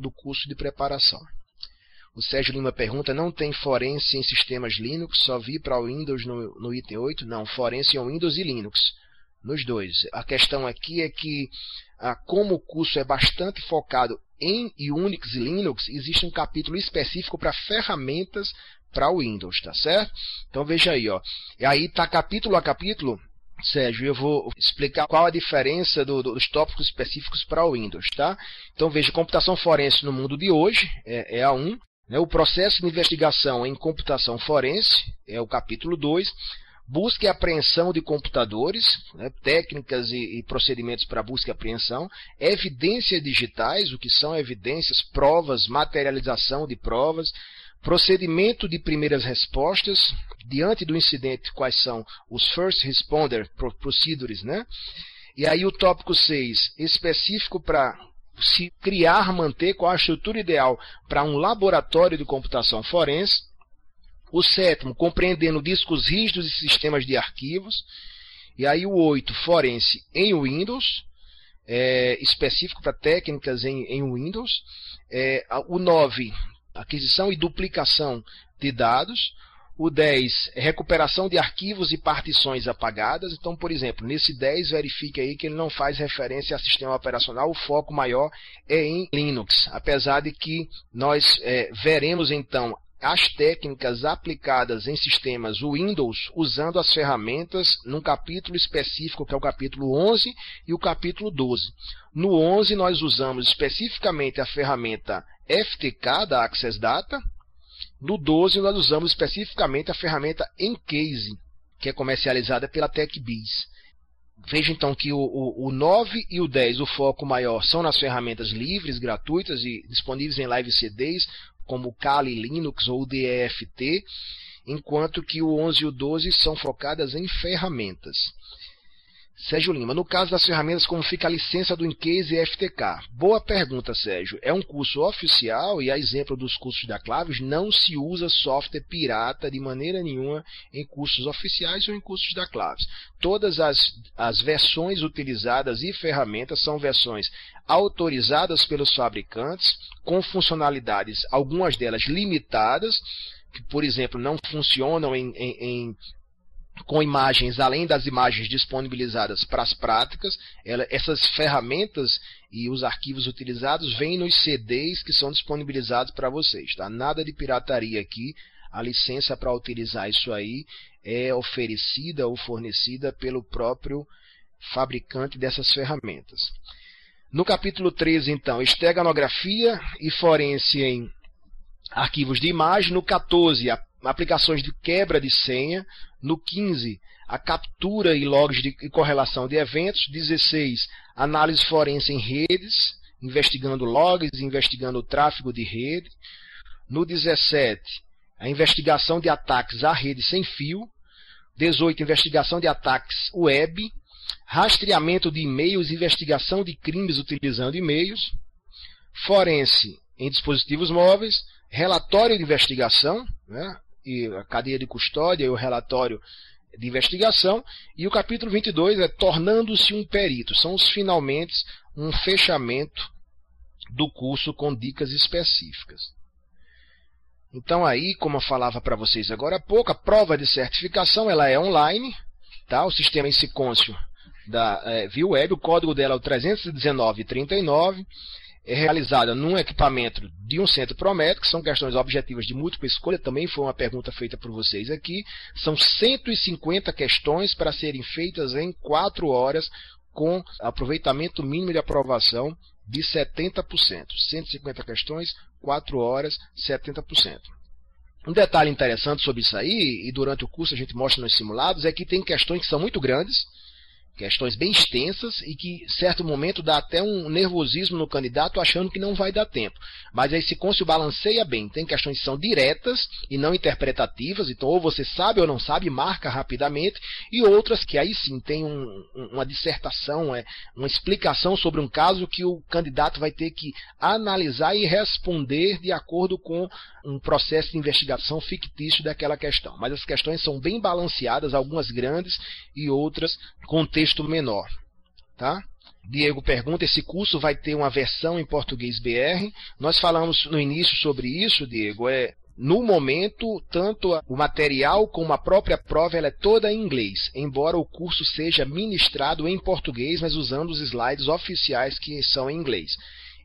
do curso de preparação. O Sérgio Lima pergunta: não tem forense em sistemas Linux? Só vi para o Windows no, no item 8? Não, forense em Windows e Linux. Nos dois. A questão aqui é que, ah, como o curso é bastante focado em Unix e Linux, existe um capítulo específico para ferramentas para o Windows, tá certo? Então veja aí, ó. E aí está capítulo a capítulo Sérgio, eu vou explicar qual a diferença do, do, dos tópicos específicos para Windows, tá? Então veja, computação forense no mundo de hoje é, é a 1, né? o processo de investigação em computação forense é o capítulo 2, busca e apreensão de computadores, né? técnicas e, e procedimentos para busca e apreensão, evidências digitais, o que são evidências, provas, materialização de provas, Procedimento de primeiras respostas. Diante do incidente, quais são os First Responder Procedures, né? E aí o tópico 6, específico para se criar, manter qual a estrutura ideal para um laboratório de computação forense. O sétimo, compreendendo discos rígidos e sistemas de arquivos. E aí o 8, forense em Windows, é, específico para técnicas em, em Windows. É, o 9, aquisição e duplicação de dados. O 10 é recuperação de arquivos e partições apagadas. Então, por exemplo, nesse 10, verifique aí que ele não faz referência a sistema operacional, o foco maior é em Linux. Apesar de que nós é, veremos então as técnicas aplicadas em sistemas Windows usando as ferramentas num capítulo específico, que é o capítulo 11 e o capítulo 12. No 11, nós usamos especificamente a ferramenta FTK da Access Data. No 12, nós usamos especificamente a ferramenta Encase, que é comercializada pela TechBiz. Veja então que o, o, o 9 e o 10, o foco maior, são nas ferramentas livres, gratuitas e disponíveis em live CDs, como Kali Linux ou DEFT, enquanto que o 11 e o 12 são focadas em ferramentas. Sérgio Lima, no caso das ferramentas, como fica a licença do Incase e FTK? Boa pergunta, Sérgio. É um curso oficial e, a exemplo dos cursos da Claves, não se usa software pirata de maneira nenhuma em cursos oficiais ou em cursos da Claves. Todas as, as versões utilizadas e ferramentas são versões autorizadas pelos fabricantes, com funcionalidades, algumas delas limitadas, que, por exemplo, não funcionam em, em, em com imagens além das imagens disponibilizadas para as práticas. Ela, essas ferramentas e os arquivos utilizados vêm nos CDs que são disponibilizados para vocês. Tá? Nada de pirataria aqui. A licença para utilizar isso aí é oferecida ou fornecida pelo próprio fabricante dessas ferramentas. No capítulo 13, então, esteganografia e forense em arquivos de imagem. No 14, a aplicações de quebra de senha. No 15, a captura e logs de correlação de eventos. 16, análise forense em redes, investigando logs, investigando o tráfego de rede. No 17, a investigação de ataques à rede sem fio. 18, investigação de ataques web. Rastreamento de e-mails, investigação de crimes utilizando e-mails. Forense em dispositivos móveis. Relatório de investigação, né? E a cadeia de custódia e o relatório de investigação. E o capítulo 22 é Tornando-se um Perito. São os finalmente um fechamento do curso com dicas específicas. Então aí, como eu falava para vocês agora há pouco, a prova de certificação ela é online, tá? O sistema em Sicôncio da é, Web, o código dela é o 31939 é realizada num equipamento de um centro Promet, que são questões objetivas de múltipla escolha, também foi uma pergunta feita por vocês aqui. São 150 questões para serem feitas em 4 horas, com aproveitamento mínimo de aprovação de 70%. 150 questões, 4 horas, 70%. Um detalhe interessante sobre isso aí, e durante o curso a gente mostra nos simulados, é que tem questões que são muito grandes, questões bem extensas e que, certo momento, dá até um nervosismo no candidato achando que não vai dar tempo. Mas aí se Côncio balanceia bem. Tem questões que são diretas e não interpretativas, então ou você sabe ou não sabe, marca rapidamente, e outras que aí sim tem um, uma dissertação, é, uma explicação sobre um caso que o candidato vai ter que analisar e responder de acordo com um processo de investigação fictício daquela questão. Mas as questões são bem balanceadas, algumas grandes e outras com texto menor. Tá? Diego pergunta: esse curso vai ter uma versão em português BR? Nós falamos no início sobre isso, Diego. É, no momento, tanto o material como a própria prova ela é toda em inglês, embora o curso seja ministrado em português, mas usando os slides oficiais que são em inglês.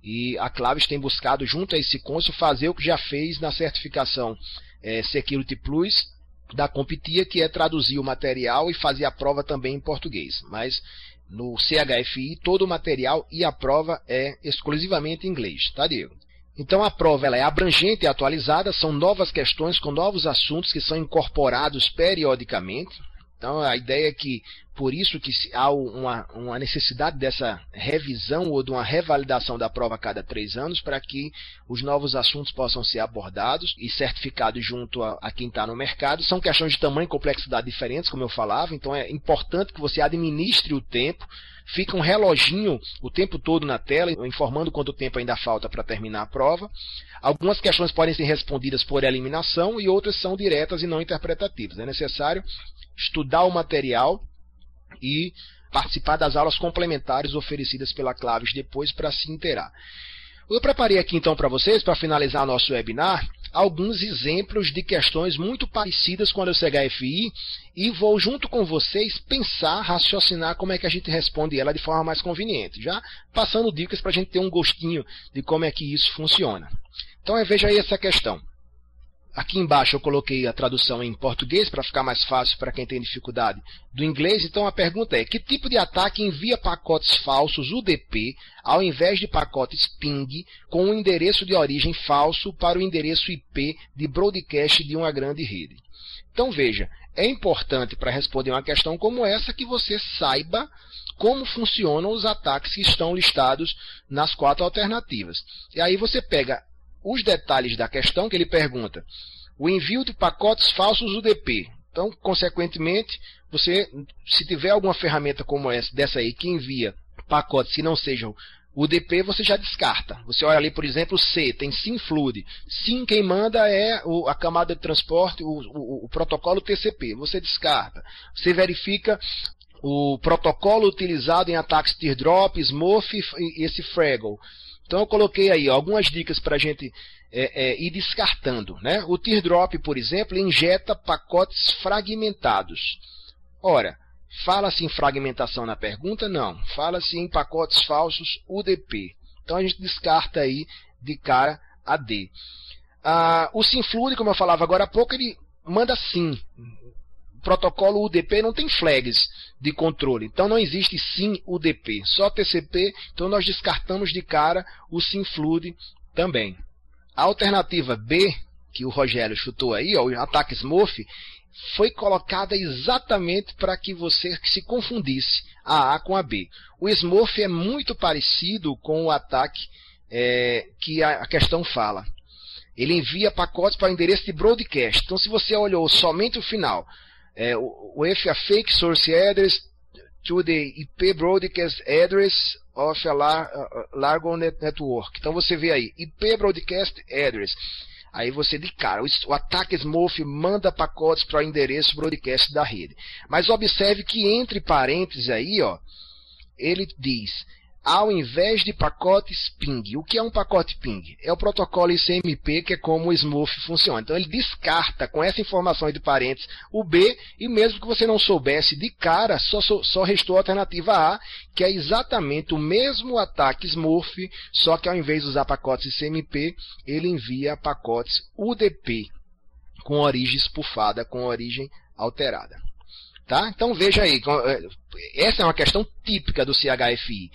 E a Claves tem buscado, junto a esse curso, fazer o que já fez na certificação é, Security Plus da Competia, que é traduzir o material e fazer a prova também em português. Mas no CHFI, todo o material e a prova é exclusivamente em inglês, tá, Diego? Então a prova ela é abrangente e atualizada, são novas questões com novos assuntos que são incorporados periodicamente. Então a ideia é que por isso que há uma, uma, necessidade dessa revisão ou de uma revalidação da prova a cada três anos para que os novos assuntos possam ser abordados e certificados junto a, a quem está no mercado. São questões de tamanho e complexidade diferentes, como eu falava, então é importante que você administre o tempo fica um reloginho o tempo todo na tela, informando quanto tempo ainda falta para terminar a prova. Algumas questões podem ser respondidas por eliminação e outras são diretas e não interpretativas. É necessário estudar o material e participar das aulas complementares oferecidas pela Claves depois para se inteirar. Eu preparei aqui então para vocês, para finalizar nosso webinar, alguns exemplos de questões muito parecidas com a do CHFI e vou junto com vocês pensar, raciocinar como é que a gente responde ela de forma mais conveniente, já passando dicas para a gente ter um gostinho de como é que isso funciona. Então veja aí essa questão. Aqui embaixo eu coloquei a tradução em português para ficar mais fácil para quem tem dificuldade do inglês. Então a pergunta é: que tipo de ataque envia pacotes falsos UDP ao invés de pacotes ping com um endereço de origem falso para o endereço IP de broadcast de uma grande rede? Então veja, é importante para responder uma questão como essa que você saiba como funcionam os ataques que estão listados nas quatro alternativas. E aí você pega os detalhes da questão que ele pergunta. O envio de pacotes falsos UDP. Então, consequentemente, você, se tiver alguma ferramenta como essa, dessa aí, que envia pacotes que não sejam UDP, você já descarta. Você olha ali, por exemplo, C, tem SymFlood. Sim, quem manda é a camada de transporte, o, o, o protocolo TCP. Você descarta. Você verifica o protocolo utilizado em ataques teardrop, Smurf e esse Fraggle. Então eu coloquei aí algumas dicas para a gente é, é, ir descartando. Né? O teardrop, por exemplo, injeta pacotes fragmentados. Ora, fala-se em fragmentação na pergunta? Não. Fala-se em pacotes falsos UDP. Então a gente descarta aí de cara a D. Ah, o SymFluid, como eu falava agora há pouco, ele manda sim protocolo UDP não tem flags de controle. Então não existe SIM UDP, só TCP. Então nós descartamos de cara o SIMFLUD também. A alternativa B, que o Rogério chutou aí, ó, o ataque Smurf, foi colocada exatamente para que você se confundisse a A com a B. O Smurf é muito parecido com o ataque é, que a questão fala. Ele envia pacotes para o endereço de broadcast. Então, se você olhou somente o final, é, with a fake source address to the IP broadcast address of a Largo Network. Então você vê aí, IP broadcast address. Aí você de cara, o ataque Smurf manda pacotes para o endereço broadcast da rede. Mas observe que entre parênteses aí, ó, ele diz ao invés de pacotes ping. O que é um pacote ping? É o protocolo ICMP, que é como o Smurf funciona. Então ele descarta com essa informação de parênteses o B, e mesmo que você não soubesse de cara, só, só restou a alternativa A, que é exatamente o mesmo ataque Smurf, só que ao invés de usar pacotes ICMP, ele envia pacotes UDP, com origem espufada, com origem alterada. Tá? Então veja aí, eh, essa é uma questão típica do CHFI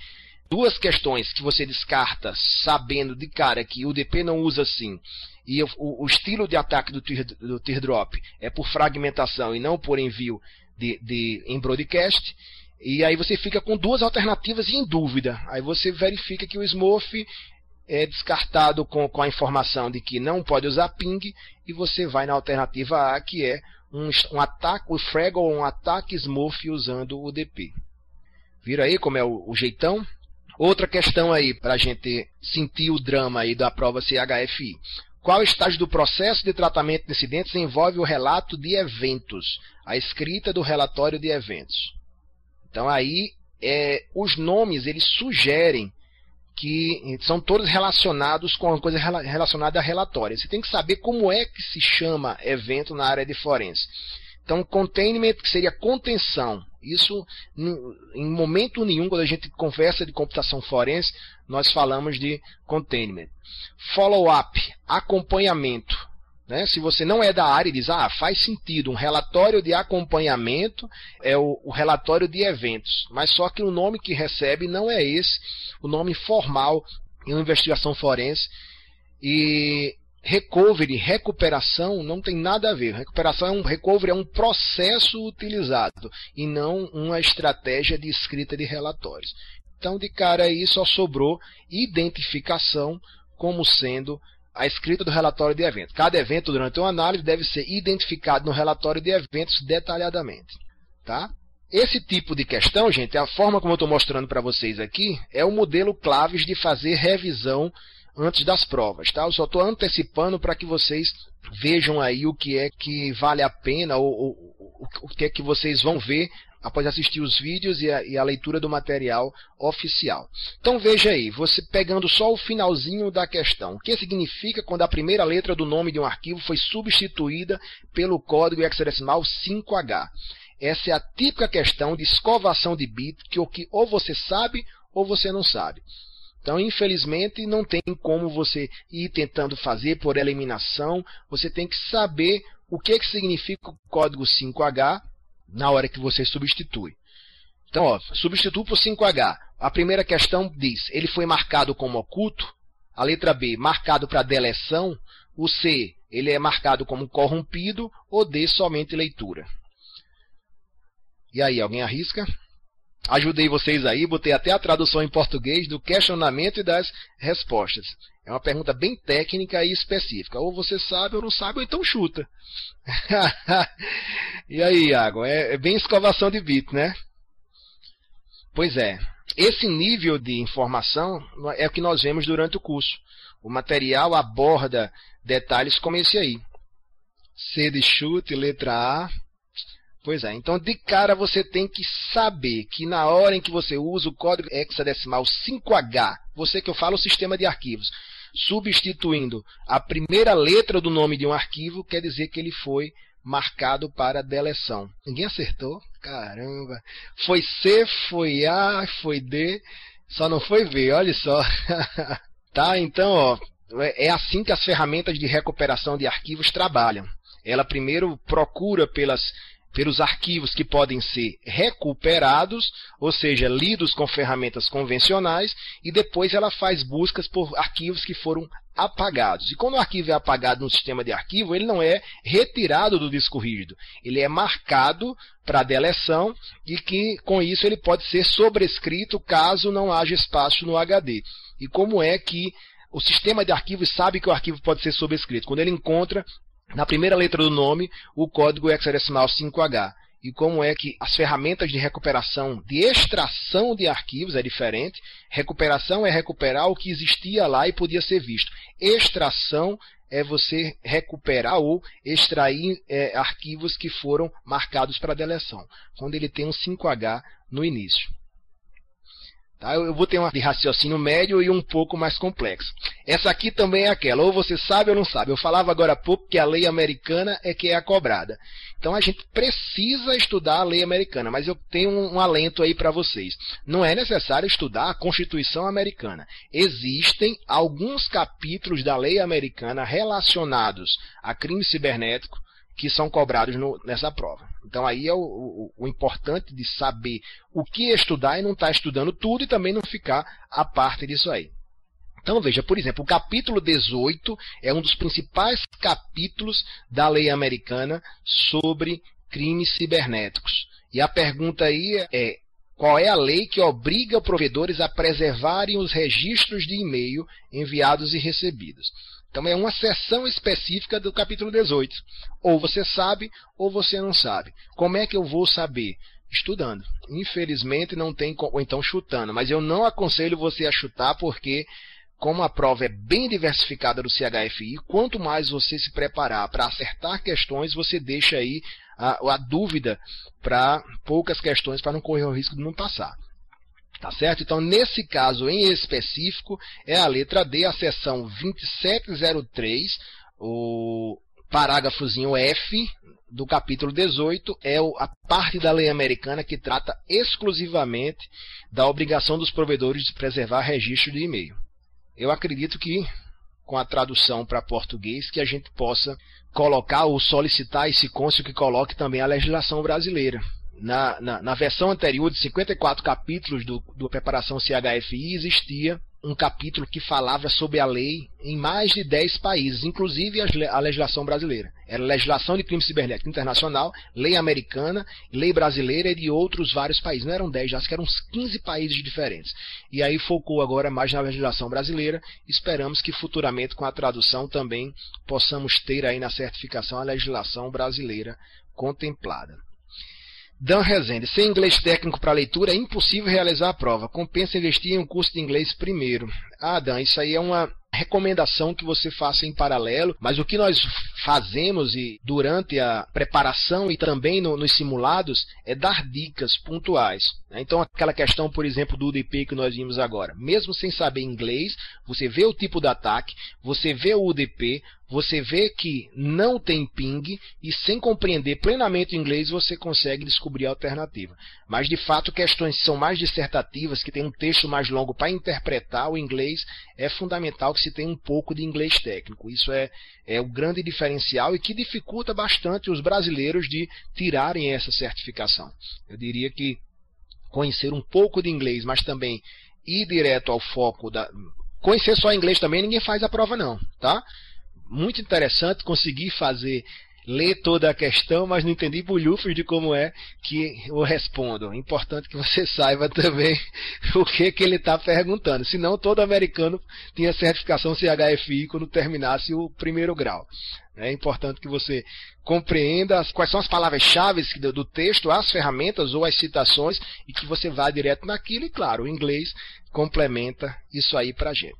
duas questões que você descarta sabendo de cara que o DP não usa assim e o, o estilo de ataque do, do teardrop é por fragmentação e não por envio de, de, em broadcast, e aí você fica com duas alternativas em dúvida. Aí você verifica que o Smurf é descartado com, com a informação de que não pode usar ping, e você vai na alternativa A, que é um, um ataque, o um ataque Smurf usando o DP. Viram aí como é o, o jeitão? Outra questão aí, para a gente sentir o drama aí da prova CHFI. Qual estágio do processo de tratamento de incidentes envolve o relato de eventos, a escrita do relatório de eventos? Então aí, é, os nomes eles sugerem que são todos relacionados com uma coisa relacionada a relatório. Você tem que saber como é que se chama evento na área de forense. Então, containment, que seria contenção. Isso, em momento nenhum, quando a gente conversa de computação forense, nós falamos de containment. Follow-up, acompanhamento. Né? Se você não é da área e diz, ah, faz sentido, um relatório de acompanhamento é o, o relatório de eventos. Mas só que o nome que recebe não é esse, o nome formal em uma investigação forense. E recovery, recuperação, não tem nada a ver. Recuperação é um recovery é um processo utilizado e não uma estratégia de escrita de relatórios. Então, de cara aí só sobrou identificação como sendo a escrita do relatório de evento. Cada evento durante uma análise deve ser identificado no relatório de eventos detalhadamente, tá? Esse tipo de questão, gente, a forma como eu estou mostrando para vocês aqui, é o modelo Claves de fazer revisão antes das provas, tá? Eu só estou antecipando para que vocês vejam aí o que é que vale a pena ou, ou, o que é que vocês vão ver após assistir os vídeos e a, e a, leitura do material oficial. Então veja aí, você pegando só o finalzinho da questão. O que significa quando a primeira letra do nome de um arquivo foi substituída pelo código hexadecimal 5H? Essa é a típica questão de escovação de bit que, que ou você sabe ou você não sabe. Então, infelizmente, não tem como você ir tentando fazer por eliminação. Você tem que saber o que, que significa o código 5H na hora que você substitui. Então, ó, substitui por 5H. A primeira questão diz: ele foi marcado como oculto. A letra B, marcado para deleção. O C, ele é marcado como corrompido. Ou D, somente leitura. E aí, alguém arrisca? Ajudei vocês aí, botei até a tradução em português do questionamento e das respostas. É uma pergunta bem técnica e específica. Ou você sabe ou não sabe, ou então chuta. [LAUGHS] e aí, Iago? É, é bem escovação de bit, né? Pois é. Esse nível de informação é o que nós vemos durante o curso. O material aborda detalhes como esse aí. C de chute, letra A, Pois é, então de cara você tem que saber que na hora em que você usa o código hexadecimal 5H, você que eu falo o sistema de arquivos, substituindo a primeira letra do nome de um arquivo, quer dizer que ele foi marcado para deleção. Ninguém acertou? Caramba. Foi C, foi A, foi D, só não foi V, olha só. [LAUGHS] tá, então, ó, é assim que as ferramentas de recuperação de arquivos trabalham. Ela primeiro procura pelas pelos arquivos que podem ser recuperados, ou seja, lidos com ferramentas convencionais, e depois ela faz buscas por arquivos que foram apagados. E quando o arquivo é apagado no sistema de arquivo, ele não é retirado do disco rígido, ele é marcado para deleção e que com isso ele pode ser sobrescrito caso não haja espaço no HD. E como é que o sistema de arquivos sabe que o arquivo pode ser sobrescrito? Quando ele encontra na primeira letra do nome o código hexadecimal 5H. E como é que as ferramentas de recuperação, de extração de arquivos é diferente. Recuperação é recuperar o que existia lá e podia ser visto. Extração é você recuperar ou extrair é, arquivos que foram marcados para deleção, quando ele tem um 5H no início. Tá? Eu vou ter uma de raciocínio médio e um pouco mais complexo. Essa aqui também é aquela, ou você sabe ou não sabe. Eu falava agora há pouco que a lei americana é que é a cobrada. Então a gente precisa estudar a lei americana, mas eu tenho um, um alento aí para vocês. Não é necessário estudar a Constituição americana. Existem alguns capítulos da lei americana relacionados a crime cibernético que são cobrados no, nessa prova. Então aí é o, o, o, importante de saber o que estudar e não estar tá estudando tudo e também não ficar a parte disso aí. Então veja, por exemplo, o capítulo 18 é um dos principais capítulos da lei americana sobre crimes cibernéticos. E a pergunta aí é: qual é a lei que obriga provedores a preservarem os registros de e-mail enviados e recebidos? Então é uma seção específica do capítulo 18. Ou você sabe ou você não sabe. Como é que eu vou saber? Estudando. Infelizmente não tem, ou então chutando. Mas eu não aconselho você a chutar porque como a prova é bem diversificada do CHFI, quanto mais você se preparar para acertar questões, você deixa aí a, a dúvida para poucas questões para não correr o risco de não passar. Tá certo? Então, nesse caso em específico, é a letra D, a seção 2703, o parágrafozinho F do capítulo 18 é a parte da lei americana que trata exclusivamente da obrigação dos provedores de preservar registro de e-mail. Eu acredito que com a tradução para português que a gente possa colocar ou solicitar esse cônsul que coloque também a legislação brasileira. Na, na, na versão anterior de 54 capítulos do, do Preparação CHFI existia um capítulo que falava sobre a lei em mais de 10 países, inclusive a legislação brasileira. Era legislação de crime cibernético internacional, lei americana, lei brasileira e de outros vários países. Não eram 10, acho que eram uns 15 países diferentes. E aí focou agora mais na legislação brasileira. Esperamos que futuramente com a tradução também possamos ter aí na certificação a legislação brasileira contemplada. Dan Rezende, sem inglês técnico para leitura é impossível realizar a prova. Compensa investir em um curso de inglês primeiro. Ah, Dan, isso aí é uma recomendação que você faça em paralelo, mas o que nós fazemos e durante a preparação e também no, nos simulados é dar dicas pontuais. Né? Então, aquela questão, por exemplo, do UDP que nós vimos agora, mesmo sem saber inglês, você vê o tipo de ataque, você vê o UDP, você vê que não tem ping e sem compreender plenamente o inglês você consegue descobrir a alternativa. Mas de fato, questões que são mais dissertativas, que tem um texto mais longo para interpretar o inglês, é fundamental que se tenha um pouco de inglês técnico. Isso é, é o grande diferencial e que dificulta bastante os brasileiros de tirarem essa certificação. Eu diria que conhecer um pouco de inglês, mas também ir direto ao foco da conhecer só inglês também ninguém faz a prova não, tá? muito interessante conseguir fazer ler toda a questão, mas não entendi bolhufos de como é que eu respondo. Importante que você [LAUGHS] saiba também o que, que ele está perguntando. Senão todo americano tinha certificação CHFI quando terminasse o primeiro grau. É importante que você compreenda quais são as palavras-chave do texto, as ferramentas ou as citações e que você vá direto naquilo. E claro, o inglês complementa isso aí para gente.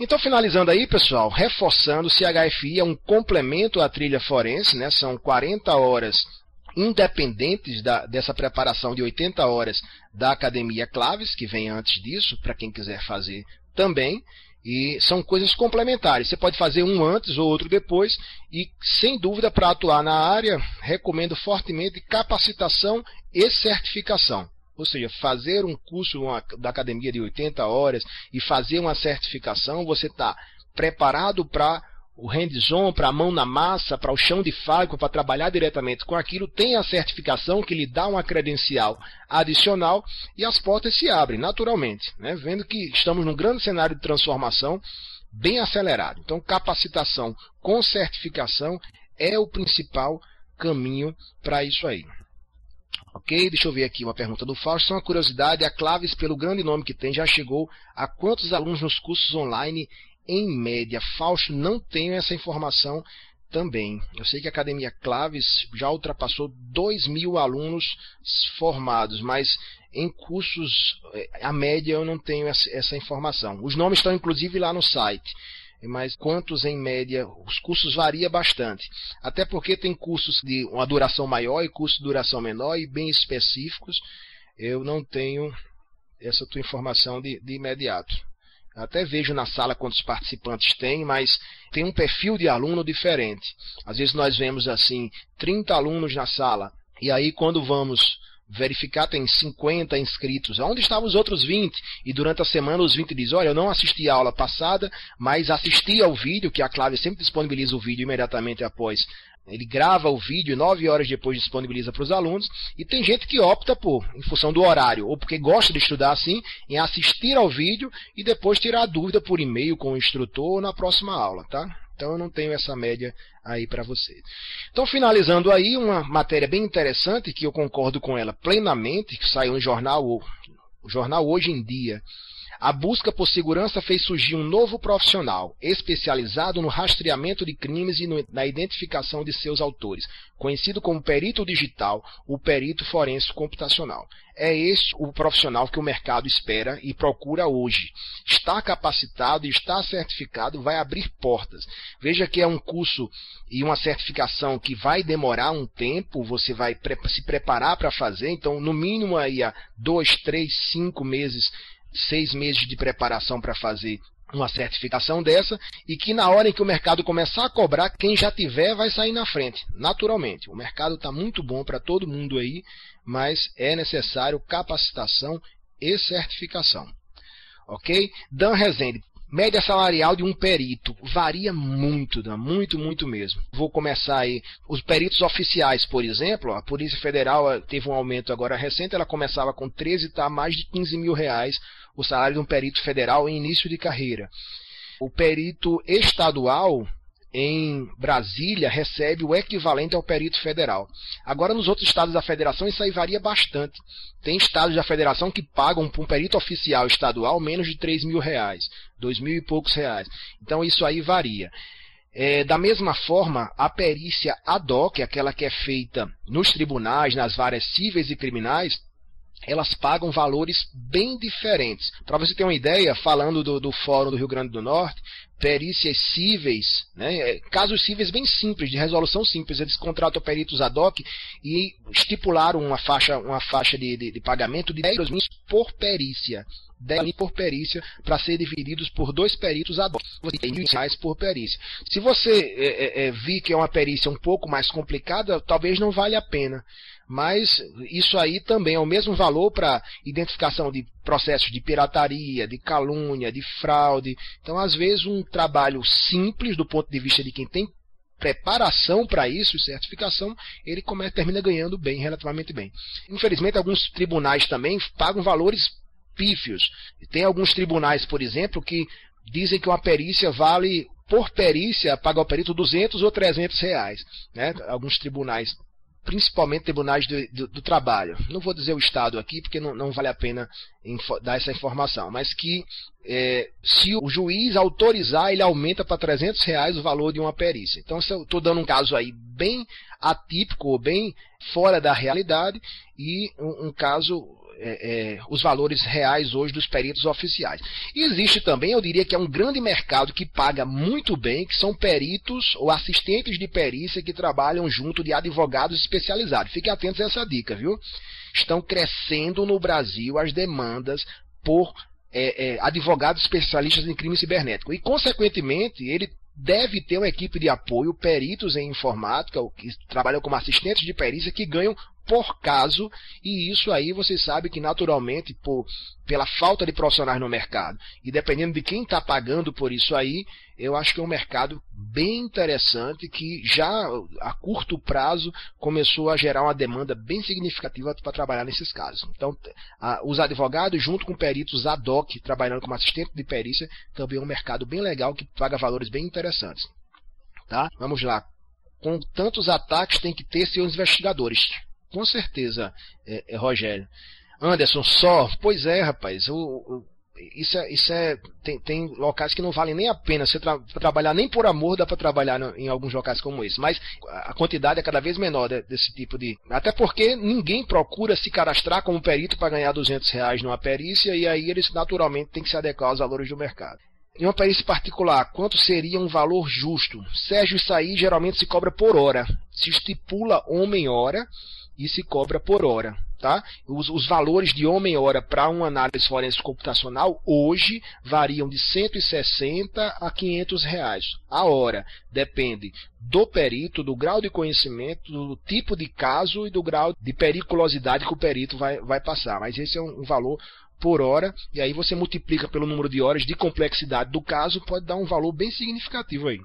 Então, finalizando aí, pessoal, reforçando, o CHFI é um complemento à trilha forense, né? são 40 horas independentes da, dessa preparação de 80 horas da Academia Claves, que vem antes disso, para quem quiser fazer também. E são coisas complementares. Você pode fazer um antes ou outro depois. E, sem dúvida, para atuar na área, recomendo fortemente capacitação e certificação. Ou seja, fazer um curso da academia de 80 horas e fazer uma certificação, você está preparado para o hands-on, para a mão na massa, para o chão de fábrica, para trabalhar diretamente com aquilo, tem a certificação que lhe dá uma credencial adicional e as portas se abrem naturalmente, né? vendo que estamos num grande cenário de transformação bem acelerado. Então, capacitação com certificação é o principal caminho para isso aí. Ok? Deixa eu ver aqui uma pergunta do Fausto. Só uma curiosidade: a Claves, pelo grande nome que tem, já chegou a quantos alunos nos cursos online em média? Fausto, não tenho essa informação também. Eu sei que a Academia Claves já ultrapassou 2 mil alunos formados, mas em cursos, eh, a média eu não tenho essa informação. Os nomes estão inclusive lá no site mas quantos em média? Os cursos variam bastante. Até porque tem cursos de uma duração maior e cursos de duração menor e bem específicos. Eu não tenho essa tua informação de, de imediato. Até vejo na sala quantos participantes tem, mas tem um perfil de aluno diferente. Às vezes nós vemos assim 30 alunos na sala. E aí quando vamos verificar tem 50 inscritos. Onde estavam os outros 20? E durante a semana os 20 dizem, olha, eu não assisti a aula passada, mas assisti ao vídeo, que a Clave sempre disponibiliza o vídeo imediatamente após. Ele grava o vídeo, nove horas depois disponibiliza para os alunos. E tem gente que opta por, em função do horário, ou porque gosta de estudar assim, em assistir ao vídeo e depois tirar a dúvida por e-mail com o instrutor na próxima aula, tá? Então eu não tenho essa média aí para você. Então, finalizando aí, uma matéria bem interessante, que eu concordo com ela plenamente, que saiu no jornal, o jornal Hoje em Dia. A busca por segurança fez surgir um novo profissional, especializado no rastreamento de crimes e no, na identificação de seus autores, conhecido como perito digital, o perito forense computacional. É este o profissional que o mercado espera e procura hoje. Está capacitado e está certificado, vai abrir portas. Veja que é um curso e uma certificação que vai demorar um tempo, você vai se preparar para fazer, então no mínimo aí há dois, três, cinco meses, seis meses de preparação para fazer uma certificação dessa e que na hora em que o mercado começar a cobrar, quem já tiver vai sair na frente, naturalmente. O mercado está muito bom para todo mundo aí, mas é necessário capacitação e certificação. Ok? Dan Rezende, média salarial de um perito varia muito, Dan, muito, muito mesmo. Vou começar aí. Os peritos oficiais, por exemplo, a Polícia Federal teve um aumento agora recente, ela começava com 13 está mais de 15 mil reais o salário de um perito federal em início de carreira. O perito estadual em Brasília recebe o equivalente ao perito federal. Agora, nos outros estados da federação, isso aí varia bastante. Tem estados da federação que pagam para um perito oficial estadual menos de 3 mil reais, 2 mil e poucos reais. Então, isso aí varia. É, da mesma forma, a perícia ad hoc, aquela que é feita nos tribunais, nas várias cíveis e criminais, elas pagam valores bem diferentes. Para você ter uma ideia, falando do, do, Fórum do Rio Grande do Norte, perícias cíveis, né, é, casos cíveis bem simples, de resolução simples, eles contratam peritos ad hoc e estipularam uma faixa, uma faixa de, de, de pagamento de 10 mil por perícia. 10 mil por perícia para ser divididos por dois peritos ad hoc, mil reais por perícia. Se você é, é, é, vir que é uma perícia um pouco mais complicada, talvez não valha a pena mas isso aí também é o mesmo valor para identificação de processos de pirataria, de calúnia, de fraude. Então, às vezes, um trabalho simples do ponto de vista de quem tem preparação para isso, certificação, ele termina ganhando bem, relativamente bem. Infelizmente, alguns tribunais também pagam valores pífios. Tem alguns tribunais, por exemplo, que dizem que uma perícia vale, por perícia, paga ao perito 200 ou 300 reais. Né? Alguns tribunais principalmente tribunais do, do, do, trabalho. Não vou dizer o Estado aqui, porque não, não vale a pena dar essa informação, mas que é, se o juiz autorizar, ele aumenta para 300 reais o valor de uma perícia. Então, se eu estou dando um caso aí bem atípico, ou bem fora da realidade, e um, um caso é, é, os valores reais hoje dos peritos oficiais. E existe também, eu diria que é um grande mercado que paga muito bem, que são peritos ou assistentes de perícia que trabalham junto de advogados especializados. Fiquem atentos a essa dica, viu? Estão crescendo no Brasil as demandas por é, é, advogados especialistas em crime cibernético. E, consequentemente, ele deve ter uma equipe de apoio, peritos em informática, que trabalham como assistentes de perícia, que ganham por caso, e isso aí você sabe que naturalmente, por, pela falta de profissionais no mercado, e dependendo de quem está pagando por isso aí, eu acho que é um mercado bem interessante que já a curto prazo começou a gerar uma demanda bem significativa para trabalhar nesses casos. Então, a, os advogados, junto com peritos ad hoc, trabalhando como assistente de perícia, também é um mercado bem legal que paga valores bem interessantes. Tá? Vamos lá. Com tantos ataques, tem que ter seus investigadores. Com certeza, é, é, Rogério. Anderson, só? Pois é, rapaz. Isso é, isso é tem, tem, locais que não valem nem a pena você tra trabalhar nem por amor dá para trabalhar no, em alguns locais como esse mas a quantidade é cada vez menor de, desse tipo de até porque ninguém procura se cadastrar como perito para ganhar 200 reais numa perícia e aí eles naturalmente têm que se adequar aos valores do mercado em uma perícia particular, quanto seria um valor justo? Sérgio, isso aí geralmente se cobra por hora. Se estipula homem-hora e se cobra por hora. Tá? Os, os valores de homem-hora para uma análise forense computacional hoje variam de 160 a 500 reais a hora. Depende do perito, do grau de conhecimento, do tipo de caso e do grau de periculosidade que o perito vai, vai passar. Mas esse é um, um valor por hora, e aí você multiplica pelo número de horas de complexidade do caso, pode dar um valor bem significativo aí.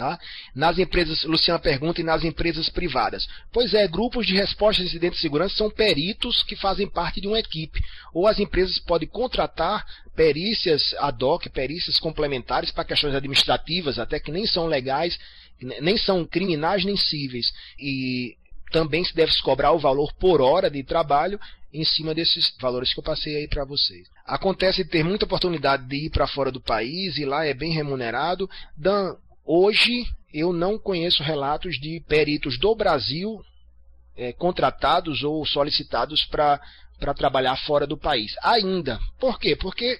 Tá? Nas empresas, Luciana pergunta, e nas empresas privadas? Pois é, grupos de resposta de incidente de segurança são peritos que fazem parte de uma equipe. Ou as empresas podem contratar perícias ad hoc, perícias complementares para questões administrativas, até que nem são legais, nem são criminais nem cíveis. E também se deve cobrar o valor por hora de trabalho em cima desses valores que eu passei aí para vocês. Acontece ter muita oportunidade de ir para fora do país e lá é bem remunerado. Dan, hoje eu não conheço relatos de peritos do Brasil é, contratados ou solicitados para trabalhar fora do país. Ainda. Por quê? Porque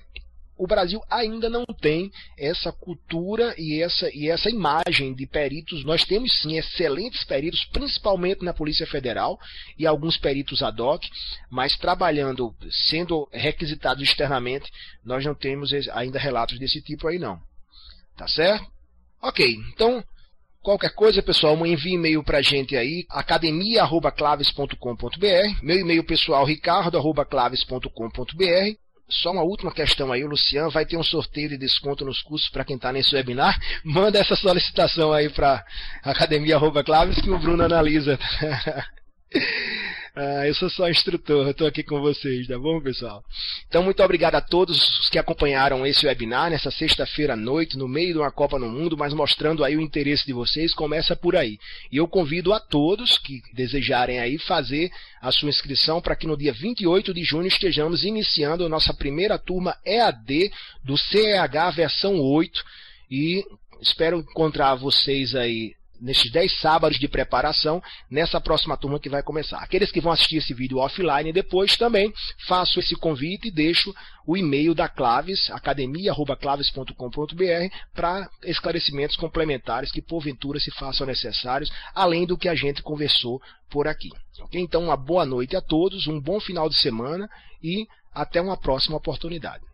o Brasil ainda não tem essa cultura e essa, e essa imagem de peritos. Nós temos sim excelentes peritos, principalmente na Polícia Federal e alguns peritos ad hoc, mas trabalhando, sendo requisitados externamente, nós não temos ainda relatos desse tipo aí não. Tá certo? Ok, então Qualquer coisa, pessoal, envie e-mail para a gente aí, academia.claves.com.br, meu e-mail pessoal, ricardo.claves.com.br. Só uma última questão aí, o Luciano vai ter um sorteio de desconto nos cursos para quem está nesse webinar. Manda essa solicitação aí para academia.claves que o Bruno analisa. [LAUGHS] Ah, eu sou só instrutor, estou aqui com vocês, tá bom, pessoal? Então, muito obrigado a todos os que acompanharam esse webinar nessa sexta-feira à noite, no meio de uma Copa no Mundo, mas mostrando aí o interesse de vocês, começa por aí. E eu convido a todos que desejarem aí fazer a sua inscrição para que no dia 28 de junho estejamos iniciando a nossa primeira turma EAD do CEH versão 8 e espero encontrar vocês aí nesses 10 sábados de preparação nessa próxima turma que vai começar. Aqueles que vão assistir esse vídeo offline depois também faço esse convite e deixo o e-mail da Claves, academia@claves.com.br para esclarecimentos complementares que porventura se façam necessários, além do que a gente conversou por aqui. Okay? Então, uma boa noite a todos, um bom final de semana e até uma próxima oportunidade.